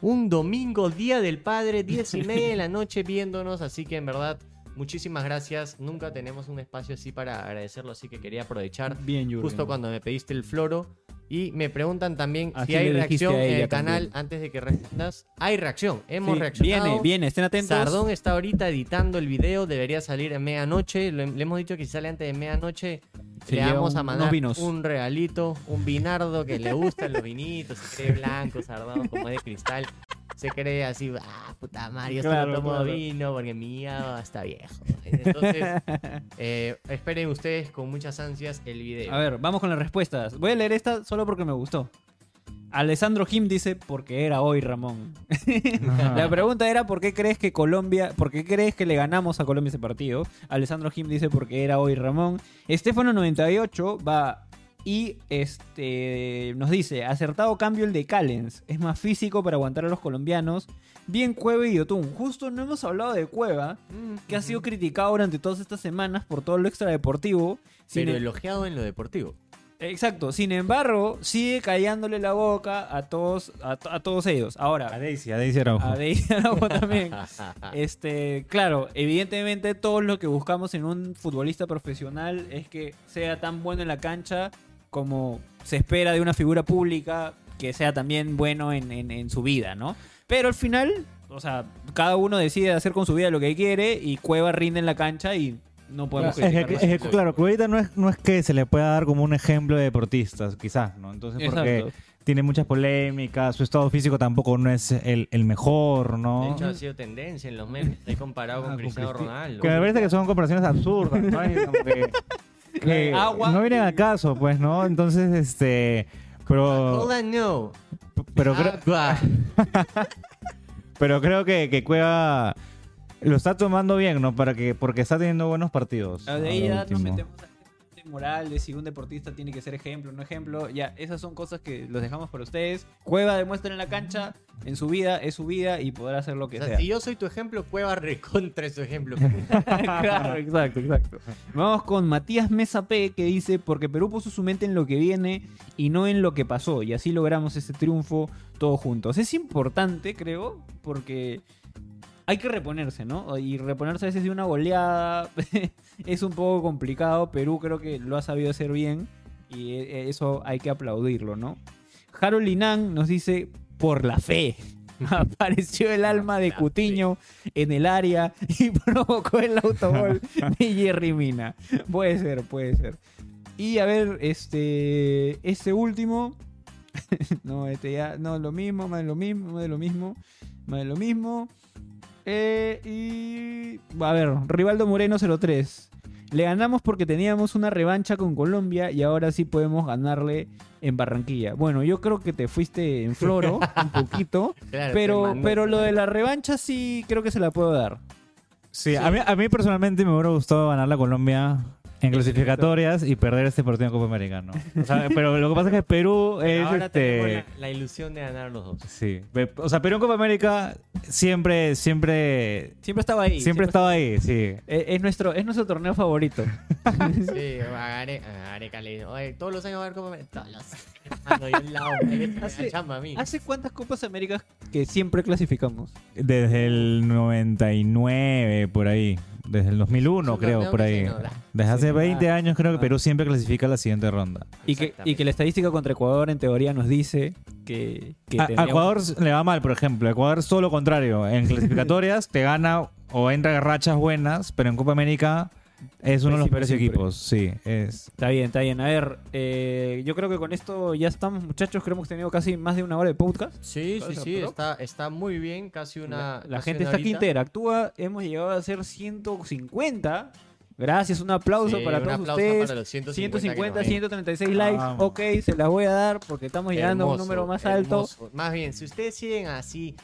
[SPEAKER 1] un domingo, Día del Padre, 10 y media de la noche viéndonos. Así que en verdad, muchísimas gracias. Nunca tenemos un espacio así para agradecerlo, así que quería aprovechar
[SPEAKER 6] Bien,
[SPEAKER 1] justo cuando me pediste el floro. Y me preguntan también
[SPEAKER 6] Así
[SPEAKER 1] si hay reacción en el canal
[SPEAKER 6] también.
[SPEAKER 1] antes de que respondas. Hay reacción, hemos
[SPEAKER 6] Sí,
[SPEAKER 1] reaccionado.
[SPEAKER 6] Viene, viene, estén atentos.
[SPEAKER 1] Sardón está ahorita editando el video, debería salir en medianoche. Le, le hemos dicho que si sale antes de medianoche, le vamos a mandar un regalito, un vinardo que le gustan los vinitos, se cree blanco, Sardón, como es de cristal. Se cree así, ah, puta madre, yo solo
[SPEAKER 6] Claro,
[SPEAKER 1] tomo
[SPEAKER 6] claro.
[SPEAKER 1] vino porque mi hígado está viejo. Entonces, eh, esperen ustedes con muchas ansias el video.
[SPEAKER 6] A ver, vamos con las respuestas. Voy a leer esta solo porque me gustó. Alessandro Jim dice, porque era hoy, Ramón. La pregunta era, ¿por qué crees que Colombia, por qué crees que le ganamos a Colombia ese partido? Alessandro Jim dice, porque era hoy, Ramón. Estefano98 va y este nos dice, acertado cambio el de Callens. Es más físico para aguantar a los colombianos. Bien Cueva y Yotun. Justo no hemos hablado de Cueva,
[SPEAKER 1] Mm,
[SPEAKER 6] que ha sido criticado durante todas estas semanas por todo lo extradeportivo.
[SPEAKER 1] Pero
[SPEAKER 6] em-
[SPEAKER 1] elogiado en lo deportivo.
[SPEAKER 6] Exacto. Sin embargo, sigue callándole la boca a todos, a, to- a todos ellos.
[SPEAKER 2] A
[SPEAKER 6] Ahora,
[SPEAKER 2] Daisy, a Daisy Araujo.
[SPEAKER 6] a Daisy Araujo también. Este, claro, evidentemente todo lo que buscamos en un futbolista profesional es que sea tan bueno en la cancha como se espera de una figura pública que sea también bueno en, en- en su vida, ¿no? Pero al final, o sea, cada uno decide hacer con su vida lo que quiere y Cueva rinde en la cancha y no podemos
[SPEAKER 2] Es
[SPEAKER 6] criticar
[SPEAKER 2] es claro, Cuevita no es, no es que se le pueda dar como un ejemplo de deportistas, quizás, ¿no? Entonces, porque
[SPEAKER 6] Exacto.
[SPEAKER 2] tiene muchas polémicas, su estado físico tampoco no es el, el mejor,
[SPEAKER 1] De
[SPEAKER 2] ¿no?
[SPEAKER 1] hecho, ha sido tendencia en los memes. He comparado
[SPEAKER 2] Ah,
[SPEAKER 1] con
[SPEAKER 2] con
[SPEAKER 1] Cristiano
[SPEAKER 2] Cristi-
[SPEAKER 1] Ronaldo.
[SPEAKER 2] Que me parece que son comparaciones absurdas, ¿no? Es como que, que
[SPEAKER 6] Agua.
[SPEAKER 2] no vienen al caso, pues, ¿no? Entonces, este... Pero,
[SPEAKER 1] know.
[SPEAKER 2] pero, creo, pero creo que, que Cueva lo está tomando bien, ¿no? Para que, porque está teniendo buenos partidos.
[SPEAKER 6] De
[SPEAKER 2] a
[SPEAKER 6] ahí ya nos metemos a moral de si un deportista tiene que ser ejemplo o no ejemplo. Ya, esas son cosas que los dejamos para ustedes. Cueva demuestra en la cancha, en su vida, es su vida y podrá hacer lo que
[SPEAKER 1] O sea,
[SPEAKER 6] sea.
[SPEAKER 1] si yo soy tu ejemplo, Cueva recontra es tu ejemplo.
[SPEAKER 6] claro, exacto, exacto. Vamos con Matías Mesa P que dice, porque Perú puso su mente en lo que viene y no en lo que pasó, y así logramos ese triunfo todos juntos. Es importante, creo, porque hay que reponerse, ¿no? Y reponerse a veces de una goleada es un poco complicado. Perú creo que lo ha sabido hacer bien. y eh, eso hay que aplaudirlo, ¿no? Harold Linan nos dice, por la fe. Apareció el alma de Cutiño en el área y provocó el autogol de Jerry Mina. Puede ser, puede ser. Y a ver, este. Este último. no, este ya. No, lo mismo, más de lo mismo, más de lo mismo. Más de lo mismo. Eh, y. A ver, Rivaldo Moreno 03. Le ganamos porque teníamos una revancha con Colombia y ahora sí podemos ganarle en Barranquilla. Bueno, yo creo que te fuiste en floro un poquito,
[SPEAKER 1] Claro,
[SPEAKER 6] pero, pero lo de la revancha sí creo que se la puedo dar.
[SPEAKER 2] Sí, A, mí, a mí personalmente me hubiera gustado ganar la Colombia en clasificatorias y perder este partido en Copa América, ¿no? O sea, pero lo que pasa es que Perú es
[SPEAKER 1] Ahora
[SPEAKER 2] este...
[SPEAKER 1] tenemos la, la ilusión de ganar los dos.
[SPEAKER 2] Sí, o sea, Perú en Copa América siempre, siempre,
[SPEAKER 6] Siempre estaba ahí.
[SPEAKER 2] siempre estaba ahí, sí.
[SPEAKER 6] Eh, Es nuestro, es nuestro torneo favorito.
[SPEAKER 1] Sí, Agare- Gareca le dice, "Oye, todos los años va a haber Copa América". Todos los años, yo lado,
[SPEAKER 6] Hace-
[SPEAKER 1] chamba a mí.
[SPEAKER 6] ¿Hace cuántas Copas Américas que siempre clasificamos?
[SPEAKER 2] Desde el 99, por ahí. Desde el 2001,
[SPEAKER 1] Es un
[SPEAKER 2] creo, por ahí. Desde hace
[SPEAKER 6] Sí,
[SPEAKER 2] 20
[SPEAKER 6] claro.
[SPEAKER 2] años creo que
[SPEAKER 6] Ah.
[SPEAKER 2] Perú siempre clasifica a la siguiente ronda.
[SPEAKER 6] Y que, y que la estadística contra Ecuador en teoría nos dice que, que
[SPEAKER 2] A, a Ecuador le va mal, por ejemplo. Ecuador es todo lo contrario. En clasificatorias te gana o entra a rachas buenas, pero en Copa América es uno de los peores
[SPEAKER 6] siempre.
[SPEAKER 2] equipos. Sí, es.
[SPEAKER 6] Está bien, está bien. A ver, eh, yo creo que con esto ya estamos, muchachos. Creo que hemos tenido casi más de una hora de podcast.
[SPEAKER 1] Sí, sí,
[SPEAKER 6] ¿Sabes,
[SPEAKER 1] sí, está, está muy bien, casi una...
[SPEAKER 6] la la
[SPEAKER 1] casi
[SPEAKER 6] gente
[SPEAKER 1] una
[SPEAKER 6] está aquí interactúa. Hemos llegado a ser 150. Gracias, un aplauso
[SPEAKER 1] Sí,
[SPEAKER 6] para
[SPEAKER 1] un
[SPEAKER 6] todos
[SPEAKER 1] aplauso
[SPEAKER 6] ustedes.
[SPEAKER 1] para los 150
[SPEAKER 6] 150,
[SPEAKER 1] que nos ven.
[SPEAKER 6] 136 likes.
[SPEAKER 2] Vamos.
[SPEAKER 6] Ok, se las voy a dar porque estamos llegando a un número más alto.
[SPEAKER 1] Más bien, si ustedes siguen así,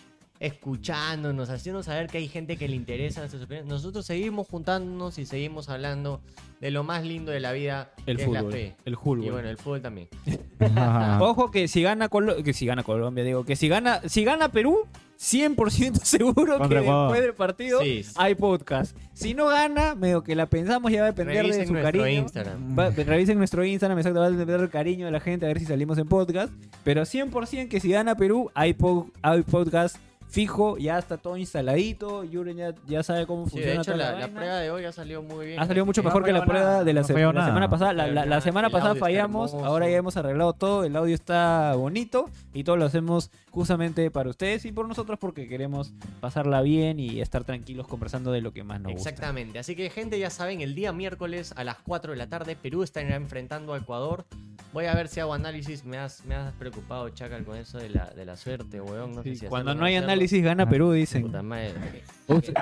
[SPEAKER 1] escuchándonos, haciéndonos saber que hay gente que le interesa nuestras opiniones, nosotros seguimos juntándonos y seguimos hablando de lo más lindo de la vida,
[SPEAKER 6] El
[SPEAKER 1] que es la
[SPEAKER 6] fútbol.
[SPEAKER 1] fe.
[SPEAKER 6] El fútbol.
[SPEAKER 1] Y bueno, el fútbol también.
[SPEAKER 6] Ojo que si gana Colo- que si gana Colombia, digo, que si gana, si gana Perú, 100% seguro
[SPEAKER 2] Contra
[SPEAKER 6] que
[SPEAKER 2] Ecuador.
[SPEAKER 6] después del partido
[SPEAKER 1] Sí.
[SPEAKER 6] hay podcast. Si no gana, medio que la pensamos ya va a depender de
[SPEAKER 1] Revisen
[SPEAKER 6] su
[SPEAKER 1] nuestro
[SPEAKER 6] cariño.
[SPEAKER 1] Instagram.
[SPEAKER 6] Va- revisen nuestro Instagram, exacto, va a depender del cariño de la gente, a ver si salimos en podcast. Pero 100% que si gana Perú, hay, po- hay podcast fijo, ya está todo instaladito. Yuren ya, ya sabe cómo
[SPEAKER 1] Sí,
[SPEAKER 6] funciona
[SPEAKER 1] de hecho,
[SPEAKER 6] toda
[SPEAKER 1] la,
[SPEAKER 6] la
[SPEAKER 1] la
[SPEAKER 6] vaina.
[SPEAKER 1] prueba de hoy ha salido muy bien.
[SPEAKER 6] Ha salido mucho mejor que la prueba
[SPEAKER 2] nada,
[SPEAKER 6] de la,
[SPEAKER 2] no
[SPEAKER 6] se-
[SPEAKER 2] falló
[SPEAKER 6] la semana pasada. La, la- la
[SPEAKER 1] El
[SPEAKER 6] semana
[SPEAKER 1] audio
[SPEAKER 6] pasada
[SPEAKER 1] está
[SPEAKER 6] fallamos,
[SPEAKER 1] hermoso.
[SPEAKER 6] ahora ya hemos arreglado todo, el audio está bonito y todo lo hacemos justamente para ustedes y por nosotros porque queremos pasarla bien y estar tranquilos conversando de lo que más nos gusta.
[SPEAKER 1] Exactamente. Así que, gente, ya saben, el día miércoles a las 4 de la tarde, Perú estará enfrentando a Ecuador. Voy a ver si hago análisis. Me has, me has preocupado, Chacal, con eso de la, de la suerte, weón. No sé
[SPEAKER 6] Sí,
[SPEAKER 1] si
[SPEAKER 6] cuando
[SPEAKER 1] hacerlo o
[SPEAKER 6] no hay
[SPEAKER 1] hacerlo.
[SPEAKER 6] Análisis gana Perú, dicen.
[SPEAKER 1] Puta madre.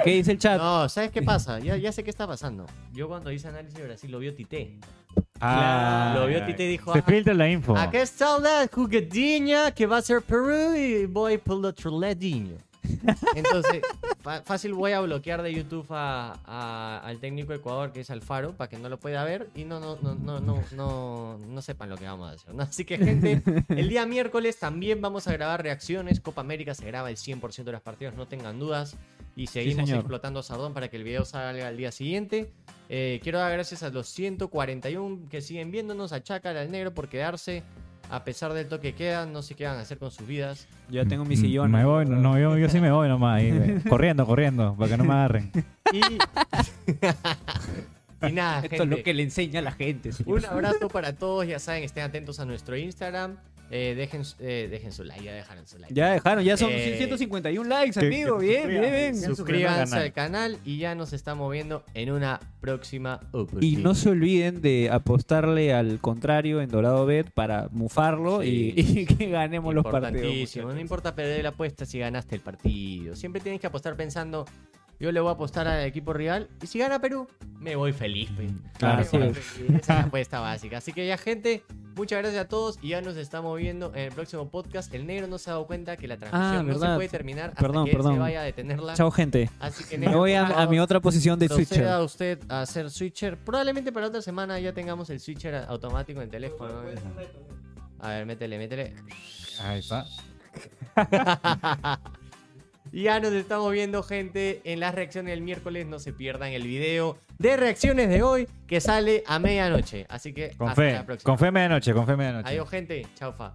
[SPEAKER 6] ¿Qué dice el chat?
[SPEAKER 1] No, ¿sabes qué pasa? Ya, ya sé qué está pasando. Yo cuando hice análisis de Brasil lo vio Tite.
[SPEAKER 2] Ah,
[SPEAKER 1] Lo vio. Tite y dijo,
[SPEAKER 2] Se
[SPEAKER 1] "Ah,
[SPEAKER 2] filtra la info.
[SPEAKER 1] Aquí está la jugadinha que va a ser Perú y voy por el otro ladinho. Entonces, fácil voy a bloquear de YouTube a- a- al técnico de Ecuador que es Alfaro para que no lo pueda ver y no, no, no, no, no, no, no sepan lo que vamos a hacer. ¿no? Así que, gente, el día miércoles también vamos a grabar reacciones. Copa América se graba el 100% de las partidas, no tengan dudas. Y seguimos explotando Sardón para que el video salga al día siguiente. Eh, quiero dar gracias a los 141 que siguen viéndonos, a Chacal, al Negro por quedarse. A pesar del toque que queda, no sé qué van a hacer con sus vidas.
[SPEAKER 6] Ya tengo mi
[SPEAKER 2] Mm,
[SPEAKER 6] sillón.
[SPEAKER 2] Me voy, no, yo, yo sí me voy nomás. ahí, corriendo, corriendo, para que no me agarren.
[SPEAKER 1] Y, y nada,
[SPEAKER 6] Esto es lo que le enseña a la gente. señor.
[SPEAKER 1] un abrazo para todos. Ya saben, estén atentos a nuestro Instagram. Eh, dejen, eh, dejen su like, ya dejaron su like.
[SPEAKER 6] Ya dejaron, ya son
[SPEAKER 1] Eh,
[SPEAKER 6] 151 likes, amigo.
[SPEAKER 2] que
[SPEAKER 6] Bien,
[SPEAKER 2] suscriban.
[SPEAKER 6] bien, bien.
[SPEAKER 2] Suscríbanse al
[SPEAKER 1] al canal y ya nos estamos viendo en una próxima
[SPEAKER 6] Y
[SPEAKER 1] oportunidad.
[SPEAKER 6] no se olviden de apostarle al contrario en Dorado Bet para mufarlo
[SPEAKER 1] Sí.
[SPEAKER 6] y, y que ganemos los partidos.
[SPEAKER 1] No importa perder la apuesta si ganaste el partido. Siempre tienes que apostar pensando, yo le voy a apostar al equipo rival y si gana Perú, me voy feliz. pe.
[SPEAKER 6] Claro,
[SPEAKER 1] Me voy feliz. Esa es la apuesta básica. Así que ya, gente, muchas gracias a todos y ya nos estamos viendo en el próximo podcast. El negro no se ha dado cuenta que la transmisión no se
[SPEAKER 6] Ah,
[SPEAKER 1] puede terminar hasta
[SPEAKER 6] Perdón,
[SPEAKER 1] que
[SPEAKER 6] perdón.
[SPEAKER 1] se vaya a detenerla.
[SPEAKER 6] Chao, gente.
[SPEAKER 1] Así que
[SPEAKER 6] Me
[SPEAKER 1] negro,
[SPEAKER 6] voy
[SPEAKER 1] por
[SPEAKER 6] a, a mi otra posición de switcher.
[SPEAKER 1] proceda usted a ser switcher. Probablemente para otra semana ya tengamos el switcher automático en el teléfono. A ver, métele, métele.
[SPEAKER 2] Ahí está.
[SPEAKER 1] Ya nos estamos viendo, gente, en las reacciones del miércoles. No se pierdan el video de reacciones de hoy que sale a medianoche. Así que
[SPEAKER 2] Con
[SPEAKER 1] hasta
[SPEAKER 2] fe,
[SPEAKER 1] la próxima.
[SPEAKER 2] con fe medianoche, con fe medianoche.
[SPEAKER 1] Adiós, gente. Chau, fa.